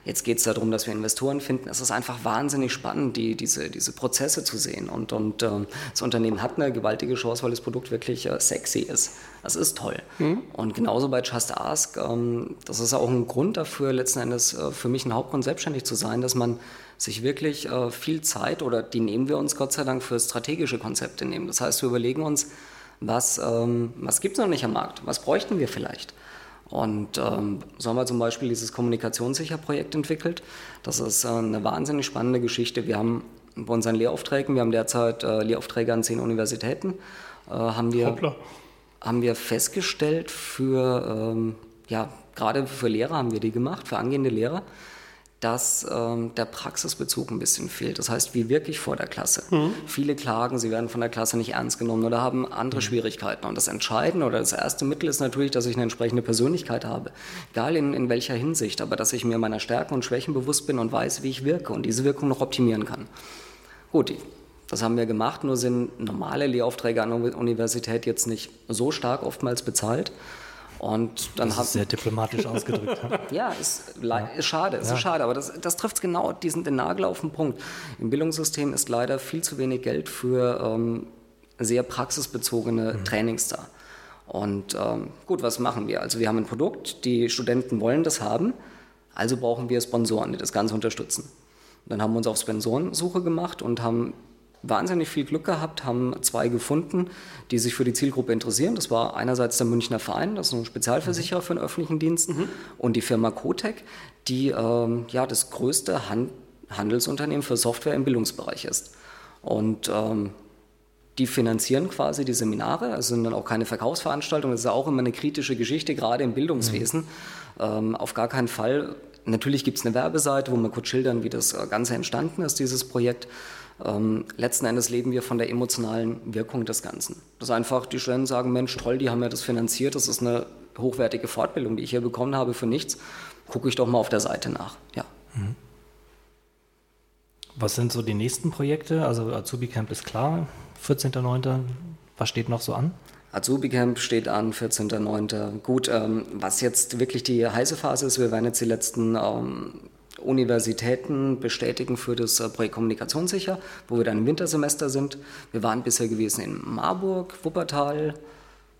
Jetzt geht es darum, dass wir Investoren finden. Es ist einfach wahnsinnig spannend, die, diese, diese Prozesse zu sehen. Und, und ähm, das Unternehmen hat eine gewaltige Chance, weil das Produkt wirklich äh, sexy ist. Das ist toll. Mhm. Und genauso bei Just Ask, ähm, das ist auch ein Grund dafür, letzten Endes äh, für mich ein Hauptgrund, selbstständig zu sein, dass man sich wirklich äh, viel Zeit oder die nehmen wir uns Gott sei Dank für strategische Konzepte nehmen. Das heißt, wir überlegen uns, was, ähm, was gibt es noch nicht am Markt? Was bräuchten wir vielleicht? Und ähm, so haben wir zum Beispiel dieses Kommunikationssicher-Projekt entwickelt. Das ist äh, eine wahnsinnig spannende Geschichte. Wir haben bei unseren Lehraufträgen, wir haben derzeit äh, Lehraufträge an zehn Universitäten, äh, haben, wir, haben wir festgestellt für, ähm, ja, gerade für Lehrer haben wir die gemacht, für angehende Lehrer, dass ähm, der Praxisbezug ein bisschen fehlt. Das heißt, wie wirklich vor der Klasse. Mhm. Viele klagen, sie werden von der Klasse nicht ernst genommen oder haben andere mhm. Schwierigkeiten. Und das Entscheidende oder das erste Mittel ist natürlich, dass ich eine entsprechende Persönlichkeit habe. Egal in, in welcher Hinsicht, aber dass ich mir meiner Stärken und Schwächen bewusst bin und weiß, wie ich wirke und diese Wirkung noch optimieren kann. Gut, das haben wir gemacht, nur sind normale Lehraufträge an der Universität jetzt nicht so stark oftmals bezahlt. Und dann das ist sehr diplomatisch ausgedrückt. ja, ist, ist schade, ist ja. schade, aber das, das trifft genau diesen den Nagel auf den Punkt. Im Bildungssystem ist leider viel zu wenig Geld für ähm, sehr praxisbezogene mhm. Trainings da. Und ähm, gut, was machen wir? Also wir haben ein Produkt, die Studenten wollen das haben, also brauchen wir Sponsoren, die das Ganze unterstützen. dann haben wir uns auf Sponsorensuche gemacht und haben wahnsinnig viel Glück gehabt, haben zwei gefunden, die sich für die Zielgruppe interessieren. Das war einerseits der Münchner Verein, das ist ein Spezialversicherer mhm. für den öffentlichen Dienst, mhm. und die Firma Cotec, die ähm, ja, das größte Han Handelsunternehmen für Software im Bildungsbereich ist. Und ähm, die finanzieren quasi die Seminare, also sind dann auch keine Verkaufsveranstaltungen, das ist ja auch immer eine kritische Geschichte, gerade im Bildungswesen. Mhm. Ähm, auf gar keinen Fall. Natürlich gibt es eine Werbeseite, wo man kurz schildern, wie das Ganze entstanden ist, dieses Projekt. Ähm, letzten Endes leben wir von der emotionalen Wirkung des Ganzen. Dass einfach die Studenten sagen, Mensch, toll, die haben ja das finanziert, das ist eine hochwertige Fortbildung, die ich hier bekommen habe für nichts. Gucke ich doch mal auf der Seite nach. Ja. Mhm. Was sind so die nächsten Projekte? Also Azubi Camp ist klar, 14.09. Was steht noch so an? Azubi Camp steht an, 14.09. Gut, ähm, was jetzt wirklich die heiße Phase ist, wir werden jetzt die letzten ähm, Universitäten bestätigen für das äh, Projekt Kommunikationssicher, wo wir dann im Wintersemester sind. Wir waren bisher gewesen in Marburg, Wuppertal,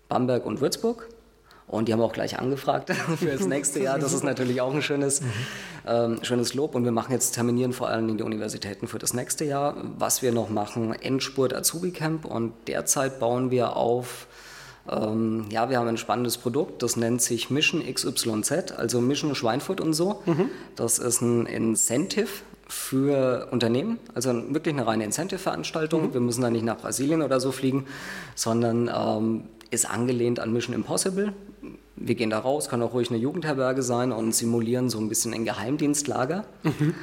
Bamberg und Würzburg. Und die haben auch gleich angefragt für das nächste Jahr. Das ist natürlich auch ein schönes, ähm, schönes Lob. Und wir machen jetzt, terminieren vor allem in die Universitäten für das nächste Jahr. Was wir noch machen, Endspurt Azubi Camp. Und derzeit bauen wir auf, ähm, ja, wir haben ein spannendes Produkt, das nennt sich Mission XYZ, also Mission Schweinfurt und so. Mhm. Das ist ein Incentive für Unternehmen, also wirklich eine reine Incentive-Veranstaltung. Mhm. Wir müssen da nicht nach Brasilien oder so fliegen, sondern ähm, ist angelehnt an Mission Impossible. Wir gehen da raus, kann auch ruhig eine Jugendherberge sein und simulieren so ein bisschen ein Geheimdienstlager. Mhm.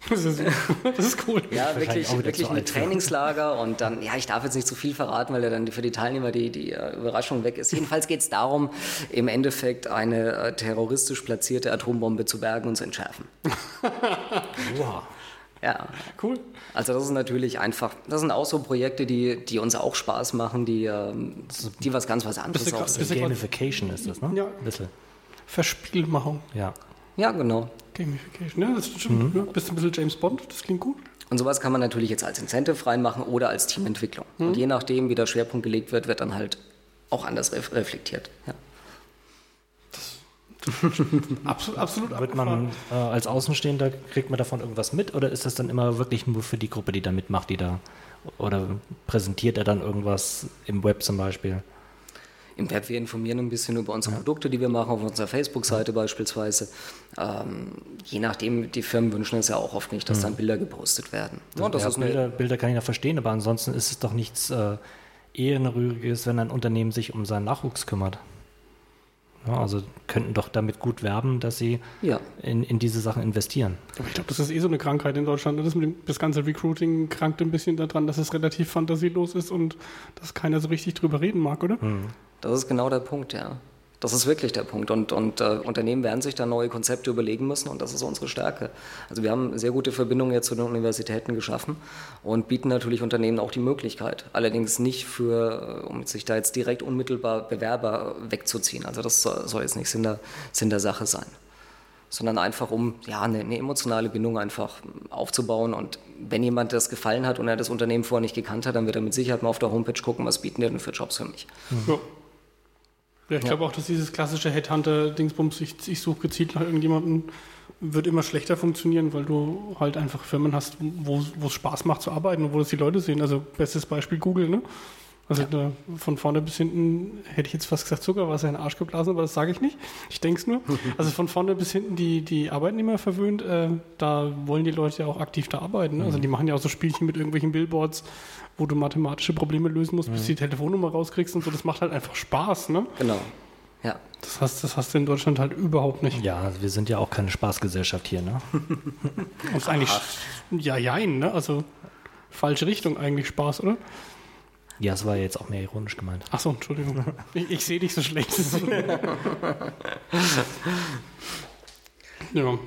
Das ist, das ist, cool. Ja, wirklich, wirklich ein Trainingslager und dann, ja, ich darf jetzt nicht zu viel verraten, weil ja dann für die Teilnehmer die, die uh, Überraschung weg ist. Jedenfalls geht es darum, im Endeffekt eine uh, terroristisch platzierte Atombombe zu bergen und zu entschärfen. wow. Ja. Cool. Also das ist natürlich einfach, das sind auch so Projekte, die, die uns auch Spaß machen, die, ähm, die was ganz was anderes auch sind. Gamification ist das, ne? Ja. Ein bisschen. Verspielmachung. Ja. Ja, genau. Gamification, ja, das stimmt. Mhm. Ja, bist ein bisschen James Bond, das klingt gut. Und sowas kann man natürlich jetzt als Incentive reinmachen oder als Teamentwicklung. Mhm. Und je nachdem, wie der Schwerpunkt gelegt wird, wird dann halt auch anders reflektiert. Ja. absolut, absolut. Wird man äh, als Außenstehender, kriegt man davon irgendwas mit oder ist das dann immer wirklich nur für die Gruppe, die da mitmacht, die da oder präsentiert er dann irgendwas im Web zum Beispiel? Im Web, wir informieren ein bisschen über unsere Produkte, die wir machen, auf unserer Facebook-Seite beispielsweise. Ähm, je nachdem, die Firmen wünschen es ja auch oft nicht, dass dann Bilder gepostet werden. Ja, das ja, ist Bilder, Bilder, kann ich ja verstehen, aber ansonsten ist es doch nichts äh, Ehrenrühriges, wenn ein Unternehmen sich um seinen Nachwuchs kümmert. Ja, also könnten doch damit gut werben, dass sie ja. in, in diese Sachen investieren. Aber ich glaube, das ist eh so eine Krankheit in Deutschland. Das, dem, das ganze Recruiting krankt ein bisschen daran, dass es relativ fantasielos ist und dass keiner so richtig drüber reden mag, oder? Hm. Das ist genau der Punkt, ja. Das ist wirklich der Punkt. Und, und äh, Unternehmen werden sich da neue Konzepte überlegen müssen und das ist unsere Stärke. Also wir haben sehr gute Verbindungen jetzt zu den Universitäten geschaffen und bieten natürlich Unternehmen auch die Möglichkeit. Allerdings nicht für, äh, um sich da jetzt direkt unmittelbar Bewerber wegzuziehen. Also das soll jetzt nicht Sinn der, Sinn der Sache sein. Sondern einfach, um ja, eine, eine emotionale Bindung einfach aufzubauen. Und wenn jemand das gefallen hat und er das Unternehmen vorher nicht gekannt hat, dann wird er mit Sicherheit mal auf der Homepage gucken, was bieten die denn für Jobs für mich. Ja. Ja, ich glaube auch, dass dieses klassische Headhunter-Dingsbums, ich, ich suche gezielt nach irgendjemandem, wird immer schlechter funktionieren, weil du halt einfach Firmen hast, wo es Spaß macht zu arbeiten und wo das die Leute sehen. Also bestes Beispiel Google, ne? Also ja. da, von vorne bis hinten hätte ich jetzt fast gesagt Zuckerwasser in den Arsch geblasen, aber das sage ich nicht. Ich denke es nur. Also von vorne bis hinten die, die Arbeitnehmer verwöhnt, äh, da wollen die Leute ja auch aktiv da arbeiten. Ne? Also mhm. die machen ja auch so Spielchen mit irgendwelchen Billboards, wo du mathematische Probleme lösen musst, mhm. bis du die Telefonnummer rauskriegst und so. Das macht halt einfach Spaß, ne? Genau. Ja. Das hast, das hast du in Deutschland halt überhaupt nicht. Ja, also wir sind ja auch keine Spaßgesellschaft hier, ne? das ist eigentlich, ja, jein, ne? Also falsche Richtung eigentlich Spaß, oder? Ja, es war jetzt auch mehr ironisch gemeint. Achso, Entschuldigung. Ich, ich sehe dich so schlecht. ja.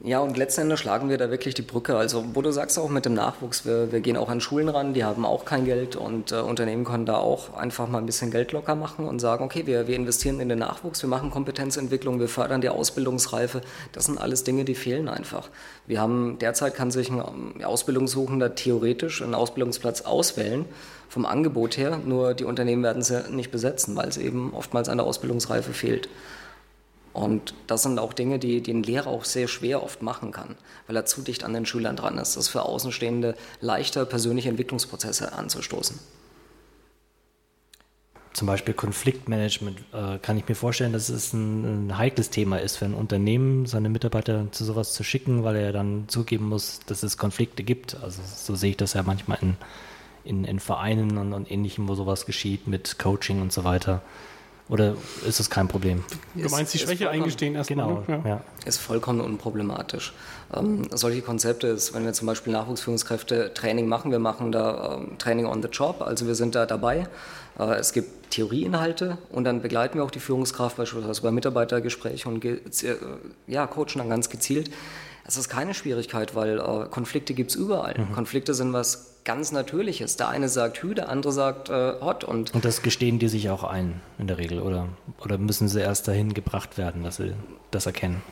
Ja, und letzten Endes schlagen wir da wirklich die Brücke. Also, wo du sagst auch mit dem Nachwuchs, wir, wir gehen auch an Schulen ran, die haben auch kein Geld und äh, Unternehmen können da auch einfach mal ein bisschen Geld locker machen und sagen, okay, wir, wir investieren in den Nachwuchs, wir machen Kompetenzentwicklung, wir fördern die Ausbildungsreife. Das sind alles Dinge, die fehlen einfach. Wir haben, derzeit kann sich ein Ausbildungssuchender theoretisch einen Ausbildungsplatz auswählen vom Angebot her, nur die Unternehmen werden es nicht besetzen, weil es eben oftmals an der Ausbildungsreife fehlt. Und das sind auch Dinge, die, die ein Lehrer auch sehr schwer oft machen kann, weil er zu dicht an den Schülern dran ist. Das ist für Außenstehende leichter, persönliche Entwicklungsprozesse anzustoßen. Zum Beispiel Konfliktmanagement äh, kann ich mir vorstellen, dass es ein, ein, heikles Thema ist für ein Unternehmen, seine Mitarbeiter zu sowas zu schicken, weil er dann zugeben muss, dass es Konflikte gibt. Also so sehe ich das ja manchmal in, in, in Vereinen und, und ähnlichem, wo sowas geschieht mit Coaching und so weiter. Oder ist das kein Problem? Du meinst die Schwäche eingestehen erstmal? Genau, ne? ja. Ist vollkommen unproblematisch. Ähm, solche Konzepte ist, wenn wir zum Beispiel Nachwuchsführungskräfte Training machen, wir machen da ähm, Training on the Job, also wir sind da dabei. Äh, es gibt Theorieinhalte und dann begleiten wir auch die Führungskraft beispielsweise bei Mitarbeitergesprächen und äh, ja, coachen dann ganz gezielt. Es ist keine Schwierigkeit, weil äh, Konflikte gibt es überall. Mhm. Konflikte sind was ganz Natürliches. Der eine sagt Hü, der andere sagt äh, Hot. Und, und das gestehen die sich auch ein in der Regel, oder? Oder müssen sie erst dahin gebracht werden, dass sie das erkennen?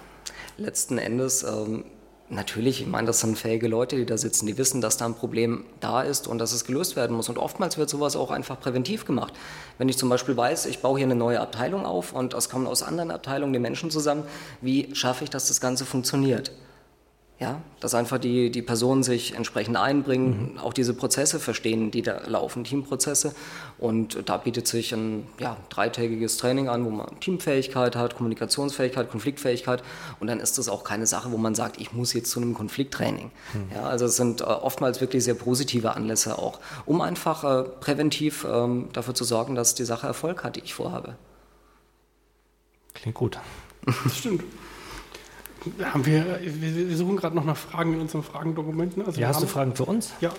Letzten Endes ähm, Natürlich, ich meine, das sind fähige Leute, die da sitzen, die wissen, dass da ein Problem da ist und dass es gelöst werden muss. Und oftmals wird sowas auch einfach präventiv gemacht. Wenn ich zum Beispiel weiß, ich baue hier eine neue Abteilung auf und es kommen aus anderen Abteilungen die Menschen zusammen, wie schaffe ich, dass das Ganze funktioniert? Ja, dass einfach die, die Personen sich entsprechend einbringen, mhm. auch diese Prozesse verstehen, die da laufen, Teamprozesse. Und da bietet sich ein ja, dreitägiges Training an, wo man Teamfähigkeit hat, Kommunikationsfähigkeit, Konfliktfähigkeit. Und dann ist das auch keine Sache, wo man sagt, ich muss jetzt zu einem Konflikttraining. Mhm. Ja, also es sind äh, oftmals wirklich sehr positive Anlässe auch, um einfach äh, präventiv ähm, dafür zu sorgen, dass die Sache Erfolg hat, die ich vorhabe. Klingt gut. Das stimmt haben wir, wir suchen gerade noch nach Fragen in unserem Fragendokument. Also ja, hast du Fragen für uns? Ja.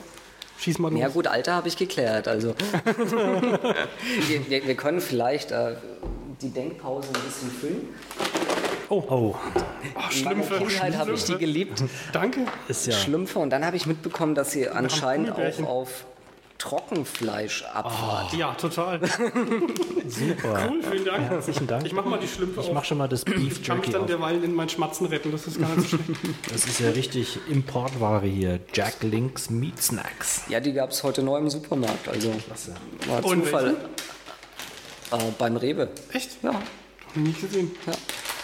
Schieß mal los. Ja gut, Alter habe ich geklärt. Also wir, wir, wir, können vielleicht äh, die Denkpause ein bisschen füllen. Oh, oh. oh Schlümpfe. In meiner Kindheit habe ich die geliebt. Danke. Ist ja. Schlümpfe. Und dann habe ich mitbekommen, dass sie anscheinend auch auf Trockenfleischabfahrt. Oh. Ja, total. Super. Cool, vielen Dank. Herzlichen Dank. Ich mache mal die Schlümpfe Ich mache schon mal das Beef Ich kann mich dann derweil in meinen Schmatzen retten, das ist gar nicht so schlecht. Das ist ja richtig Importware hier. Jack Links Meat Snacks. Ja, die gab es heute neu im Supermarkt. Also Klasse. war Und Zufall. Äh, beim Rewe. Echt? Ja. Noch nie gesehen. Ja.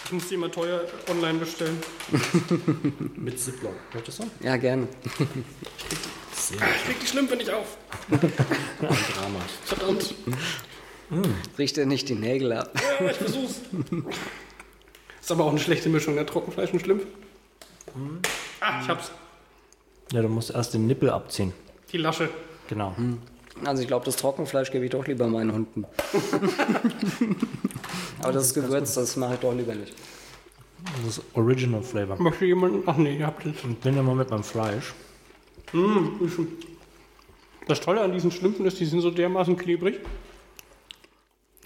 Ich muss die mal teuer online bestellen. Mit Ziploc. Möchtest du? Ja, gerne. Sehr ich krieg die Schlümpfe nicht auf. Ein Drama. Verdammt. Mm. Richte nicht die Nägel ab. Ja, ich versuch's. Ist aber auch eine schlechte Mischung, der Trockenfleisch und Schlümpf. Mm. Ah, ich hab's. Ja, du musst erst den Nippel abziehen. Die Lasche. Genau. Mm. Also ich glaube, das Trockenfleisch gebe ich doch lieber meinen Hunden. aber das, das Gewürz, das mache ich doch lieber nicht. Das ist Original Flavor. Möchte jemand... Ach nee, ihr habt es. Und bin ja mal mit meinem Fleisch. Mmh, das Tolle an diesen Schlümpfen ist, die sind so dermaßen klebrig.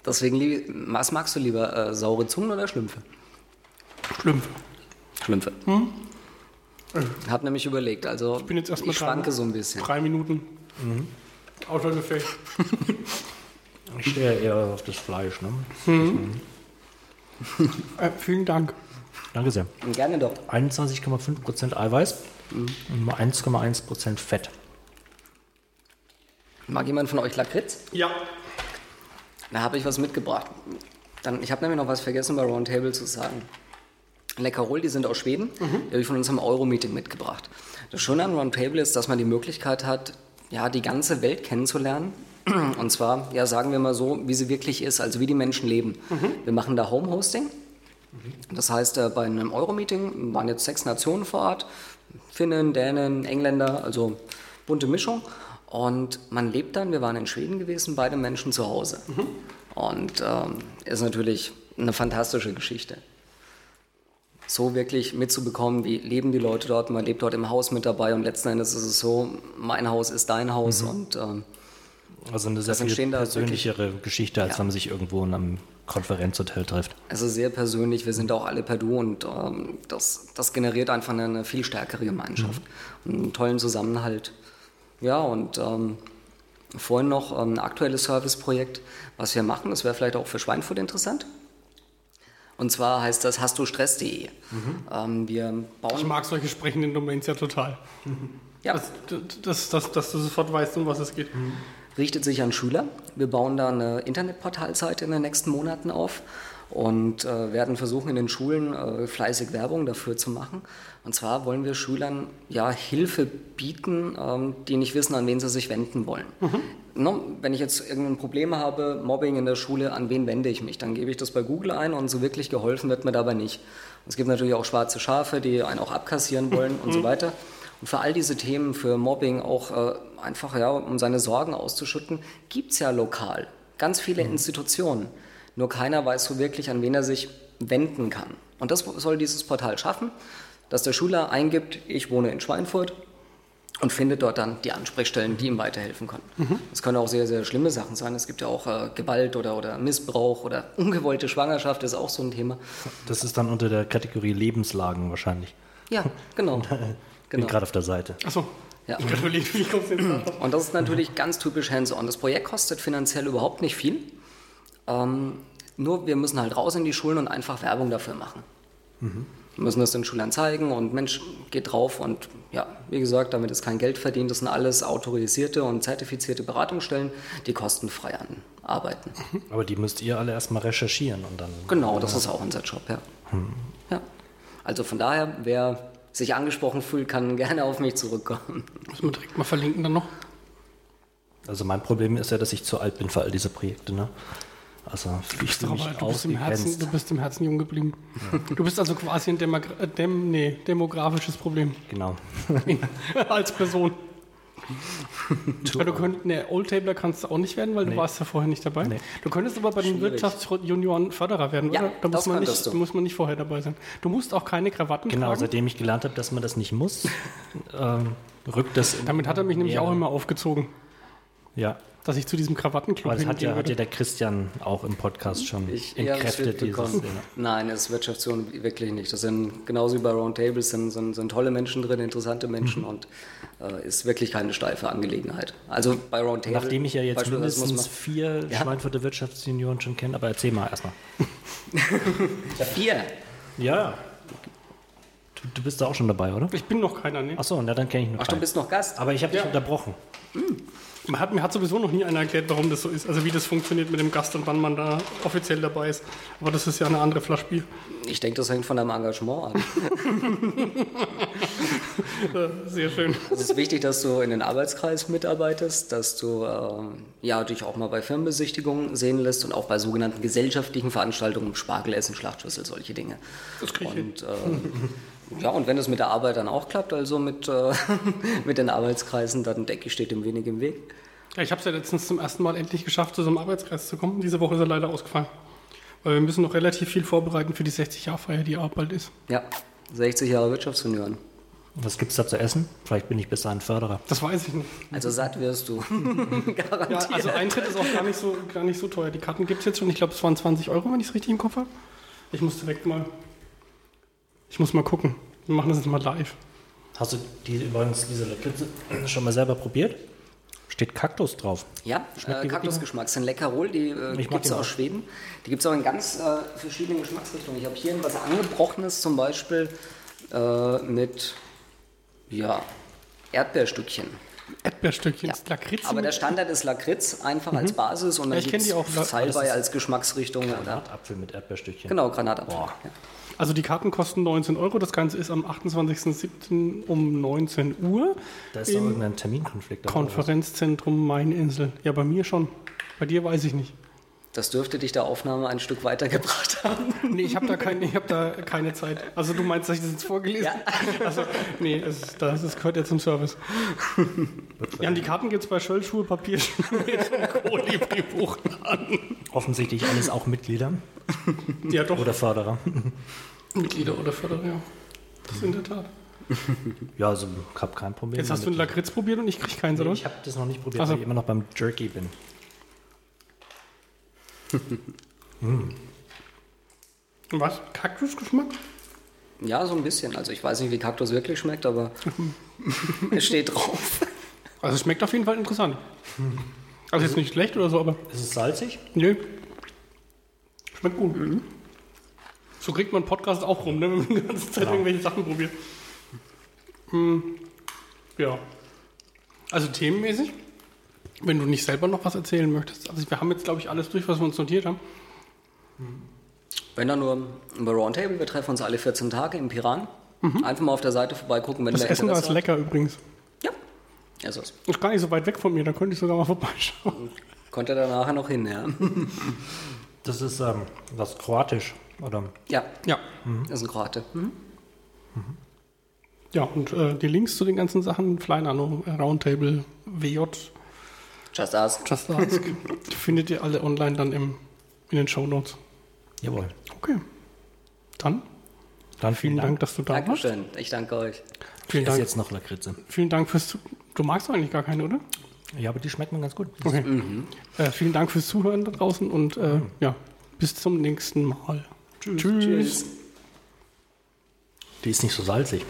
Deswegen, was magst du lieber, äh, saure Zungen oder Schlümpfe? Schlümpfe. Schlümpfe. Hm? Ich habe nämlich überlegt, also ich, bin jetzt erst ich schwanke so ein bisschen. Drei Minuten. Mhm. Außer Gefecht. ich stehe eher auf das Fleisch. Ne? Mhm. äh, vielen Dank. Danke sehr. Gerne doch. 21,5% Eiweiß mhm. und 1,1% Fett. Mag jemand von euch Lakritz? Ja. Da habe ich was mitgebracht. Dann, ich habe nämlich noch was vergessen bei Roundtable zu sagen. Leckerol, die sind aus Schweden. Mhm. Die habe ich von unserem Euro-Meeting mitgebracht. Das Schöne an Roundtable ist, dass man die Möglichkeit hat, ja, die ganze Welt kennenzulernen. Und zwar, ja, sagen wir mal so, wie sie wirklich ist, also wie die Menschen leben. Mhm. Wir machen da Home-Hosting. Mhm. Das heißt, äh, bei einem Euro-Meeting waren jetzt sechs Nationen vor Ort. Finnen, Dänen, Engländer, also bunte Mischung. Und man lebt dann, wir waren in Schweden gewesen, beide Menschen zu Hause. Mhm. Und ähm, ist natürlich eine fantastische Geschichte. So wirklich mitzubekommen, wie leben die Leute dort, man lebt dort im Haus mit dabei und letzten Endes ist es so, mein Haus ist dein Haus mhm. und ähm, also eine sehr viel persönlichere wirklich, Geschichte, als ja. wenn man sich irgendwo in einem Konferenzhotel trifft. Also sehr persönlich, wir sind auch alle per Du und ähm, das, das generiert einfach eine, eine viel stärkere Gemeinschaft mhm. einen tollen Zusammenhalt. Ja, und ähm, vorhin noch ähm, ein aktuelles Serviceprojekt, was wir machen, das wäre vielleicht auch für Schweinfurt interessant. Und zwar heißt das hast du Stress.de. Mhm. Ähm, wir bauen ich mag solche sprechenden Domains ja total. Mhm. Ja. Das, das, das, dass du sofort weißt, um was es geht. Mhm. Richtet sich an Schüler. Wir bauen da eine Internetportalseite in den nächsten Monaten auf und äh, werden versuchen, in den Schulen äh, fleißig Werbung dafür zu machen. Und zwar wollen wir Schülern ja Hilfe bieten, ähm, die nicht wissen, an wen sie sich wenden wollen. Mhm. No, wenn ich jetzt irgendein Problem habe, Mobbing in der Schule, an wen wende ich mich? Dann gebe ich das bei Google ein und so wirklich geholfen wird mir dabei nicht. Es gibt natürlich auch schwarze Schafe, die einen auch abkassieren wollen und so mhm. weiter. Und für all diese Themen, für Mobbing auch äh, einfach, ja, um seine Sorgen auszuschütten, gibt es ja lokal ganz viele mhm. Institutionen. Nur keiner weiß so wirklich, an wen er sich wenden kann. Und das soll dieses Portal schaffen, dass der Schüler eingibt, ich wohne in Schweinfurt und findet dort dann die Ansprechstellen, die ihm weiterhelfen können. Mhm. Das können auch sehr, sehr schlimme Sachen sein. Es gibt ja auch äh, Gewalt oder, oder Missbrauch oder ungewollte Schwangerschaft ist auch so ein Thema. Das ist dann unter der Kategorie Lebenslagen wahrscheinlich. Ja, genau. Bin genau. gerade auf der Seite. Achso. Ja. Und das ist natürlich ganz typisch hands-on. Das Projekt kostet finanziell überhaupt nicht viel. Ähm, nur wir müssen halt raus in die Schulen und einfach Werbung dafür machen. Mhm. müssen das den Schülern zeigen und Mensch, geht drauf und ja, wie gesagt, damit ist kein Geld verdient. Das sind alles autorisierte und zertifizierte Beratungsstellen, die kostenfrei arbeiten. Aber die müsst ihr alle erstmal recherchieren und dann. Genau, das ist auch unser Job, ja. ja. Also von daher, wer sich angesprochen fühlt, kann gerne auf mich zurückkommen. Müssen wir direkt mal verlinken dann noch. Also mein Problem ist ja, dass ich zu alt bin für all diese Projekte. Ne? Also ich fühle mich du, bist im Herzen, du bist im Herzen jung geblieben. Ja. Du bist also quasi ein Demogra Dem nee, demografisches Problem. Genau. Als Person. Ja, du könntest, ne, Oldtabler kannst du auch nicht werden, weil nee. du warst ja vorher nicht dabei. Nee. Du könntest aber bei den Wirtschaftsjunioren Förderer werden, ja, oder? Da muss man, nicht, muss man nicht vorher dabei sein. Du musst auch keine Krawatten genau, tragen. Genau, seitdem ich gelernt habe, dass man das nicht muss, ähm, rückt das. Damit hat er mich nämlich auch immer aufgezogen. Ja. Dass ich zu diesem Krawattenclub Aber das hat ja, hat ja der Christian auch im Podcast schon ich, entkräftet. Ja, Nein, es ist Wirtschaftsführung wirklich nicht. Das sind genauso wie bei Roundtables sind, sind, sind tolle Menschen drin, interessante Menschen mhm. und äh, ist wirklich keine steife Angelegenheit. Also bei Roundtable. Nachdem ich ja jetzt mindestens vier ja? Schweinfurter Wirtschaftsjunioren schon kenne, aber erzähl mal erstmal. vier? Ja. Du, du, bist da auch schon dabei, oder? Ich bin noch keiner, ne? Achso, na, dann kenne ich noch. Ach, keinen. du bist noch Gast. Aber ich habe dich unterbrochen. Hm. Man hat, mir hat sowieso noch nie einer erklärt, warum das so ist. Also wie das funktioniert mit dem Gast und wann man da offiziell dabei ist. Aber das ist ja eine andere Flasche Bier. Ich denke, das hängt von deinem Engagement an. Sehr schön. Es ist wichtig, dass du in den Arbeitskreis mitarbeitest, dass du äh, ja, dich auch mal bei Firmenbesichtigungen sehen lässt und auch bei sogenannten gesellschaftlichen Veranstaltungen, Spargelessen, Schlachtschüssel, solche Dinge. Das kriege ich und, äh, ja, und wenn es mit der Arbeit dann auch klappt, also mit, äh, mit den Arbeitskreisen, dann denke ich, steht dem wenig im Weg. Ja, ich habe es ja letztens zum ersten Mal endlich geschafft, zu so einem Arbeitskreis zu kommen. Diese Woche ist er leider ausgefallen. Weil wir müssen noch relativ viel vorbereiten für die 60-Jahr-Feier, die auch bald ist. Ja, 60 Jahre Wirtschaftsunion. Was gibt es da zu essen? Vielleicht bin ich bis dahin Förderer. Das weiß ich nicht. Also satt wirst du. ja, also Eintritt ist auch gar nicht so, gar nicht so teuer. Die Karten gibt es jetzt schon. Ich glaube, es waren 20 Euro, wenn ich es richtig im Kopf habe. Ich muss direkt mal. Ich muss mal gucken. Wir machen das jetzt mal live. Hast du die, übrigens diese Lakritze schon mal selber probiert? Steht Kaktus drauf. Ja, äh, Kaktusgeschmack. Das sind Leckerol, die äh, gibt es aus Schweden. Die gibt es auch in ganz äh, verschiedenen Geschmacksrichtungen. Ich habe hier was Angebrochenes zum Beispiel äh, mit ja, Erdbeerstückchen. Erdbeerstückchen, ja. Lakritz. Aber der Standard ist Lakritz, einfach mhm. als Basis und dann ja, gibt es Salbei als Geschmacksrichtung. Granatapfel mit Erdbeerstückchen. Genau, Granatapfel. Ja. Also die Karten kosten 19 Euro. Das Ganze ist am 28.07. um 19 Uhr. Da ist doch irgendein Terminkonflikt. Konferenzzentrum Maininsel. Ja, bei mir schon. Bei dir weiß ich nicht. Das dürfte dich der Aufnahme ein Stück weitergebracht haben. Nee, ich habe da, kein, hab da keine Zeit. Also du meinst, dass ich das jetzt vorgelesen habe? Ja. Also, nee, es, das, das gehört ja zum Service. Ja, und die Karten gibt es bei Schöllschuhe, Papierschmied und Kolibri-Buchladen. Offensichtlich alles auch Mitglieder. Ja, doch. Oder Förderer. Mitglieder oder Förderer, ja. Das in der Tat. Ja, also ich habe kein Problem. Jetzt hast du einen Lakritz probiert und ich kriege keins, nee, oder? Ich habe das noch nicht probiert, also. weil ich immer noch beim Jerky bin mm. Was? Kaktusgeschmack? Ja, so ein bisschen. Also ich weiß nicht, wie Kaktus wirklich schmeckt, aber es steht drauf. Also es schmeckt auf jeden Fall interessant. Also jetzt nicht schlecht oder so, aber... Ist es salzig? Nö. Schmeckt gut. Mhm. So kriegt man Podcast auch rum, ne? wenn man die ganze Zeit ja. irgendwelche Sachen probiert. Hm. Ja. Also themenmäßig wenn du nicht selber noch was erzählen möchtest. Also wir haben jetzt, glaube ich, alles durch, was wir uns notiert haben. Wenn dann nur über Roundtable, wir treffen uns alle 14 Tage im Piran. Mhm. Einfach mal auf der Seite vorbeigucken, wenn das wir Essen war ist lecker übrigens. Ja, so ist Ist gar nicht so weit weg von mir, da könnte ich sogar mal vorbeischauen. Konnte da nachher noch hin, ja. Das ist ähm, was Kroatisch, oder? Ja, ja. Mhm. Das ist ein Kroate. Mhm. Ja, und äh, die Links zu den ganzen Sachen, Flynano, Roundtable, WJ, Just Ask. Just Ask. Findet ihr alle online dann im, in den Show Notes. Jawohl. Okay. Dann, dann vielen Dank, Dank dass du da Dankeschön. warst. Ich danke euch. Vielen Dank. jetzt noch Lakritze. Vielen Dank fürs. Du magst eigentlich gar keine, oder? Ja, aber die schmeckt mir ganz gut. Okay. Mhm. Äh, vielen Dank fürs Zuhören da draußen und äh, mhm. ja, bis zum nächsten Mal. Tschüss. Tschüss. Tschüss. Die ist nicht so salzig.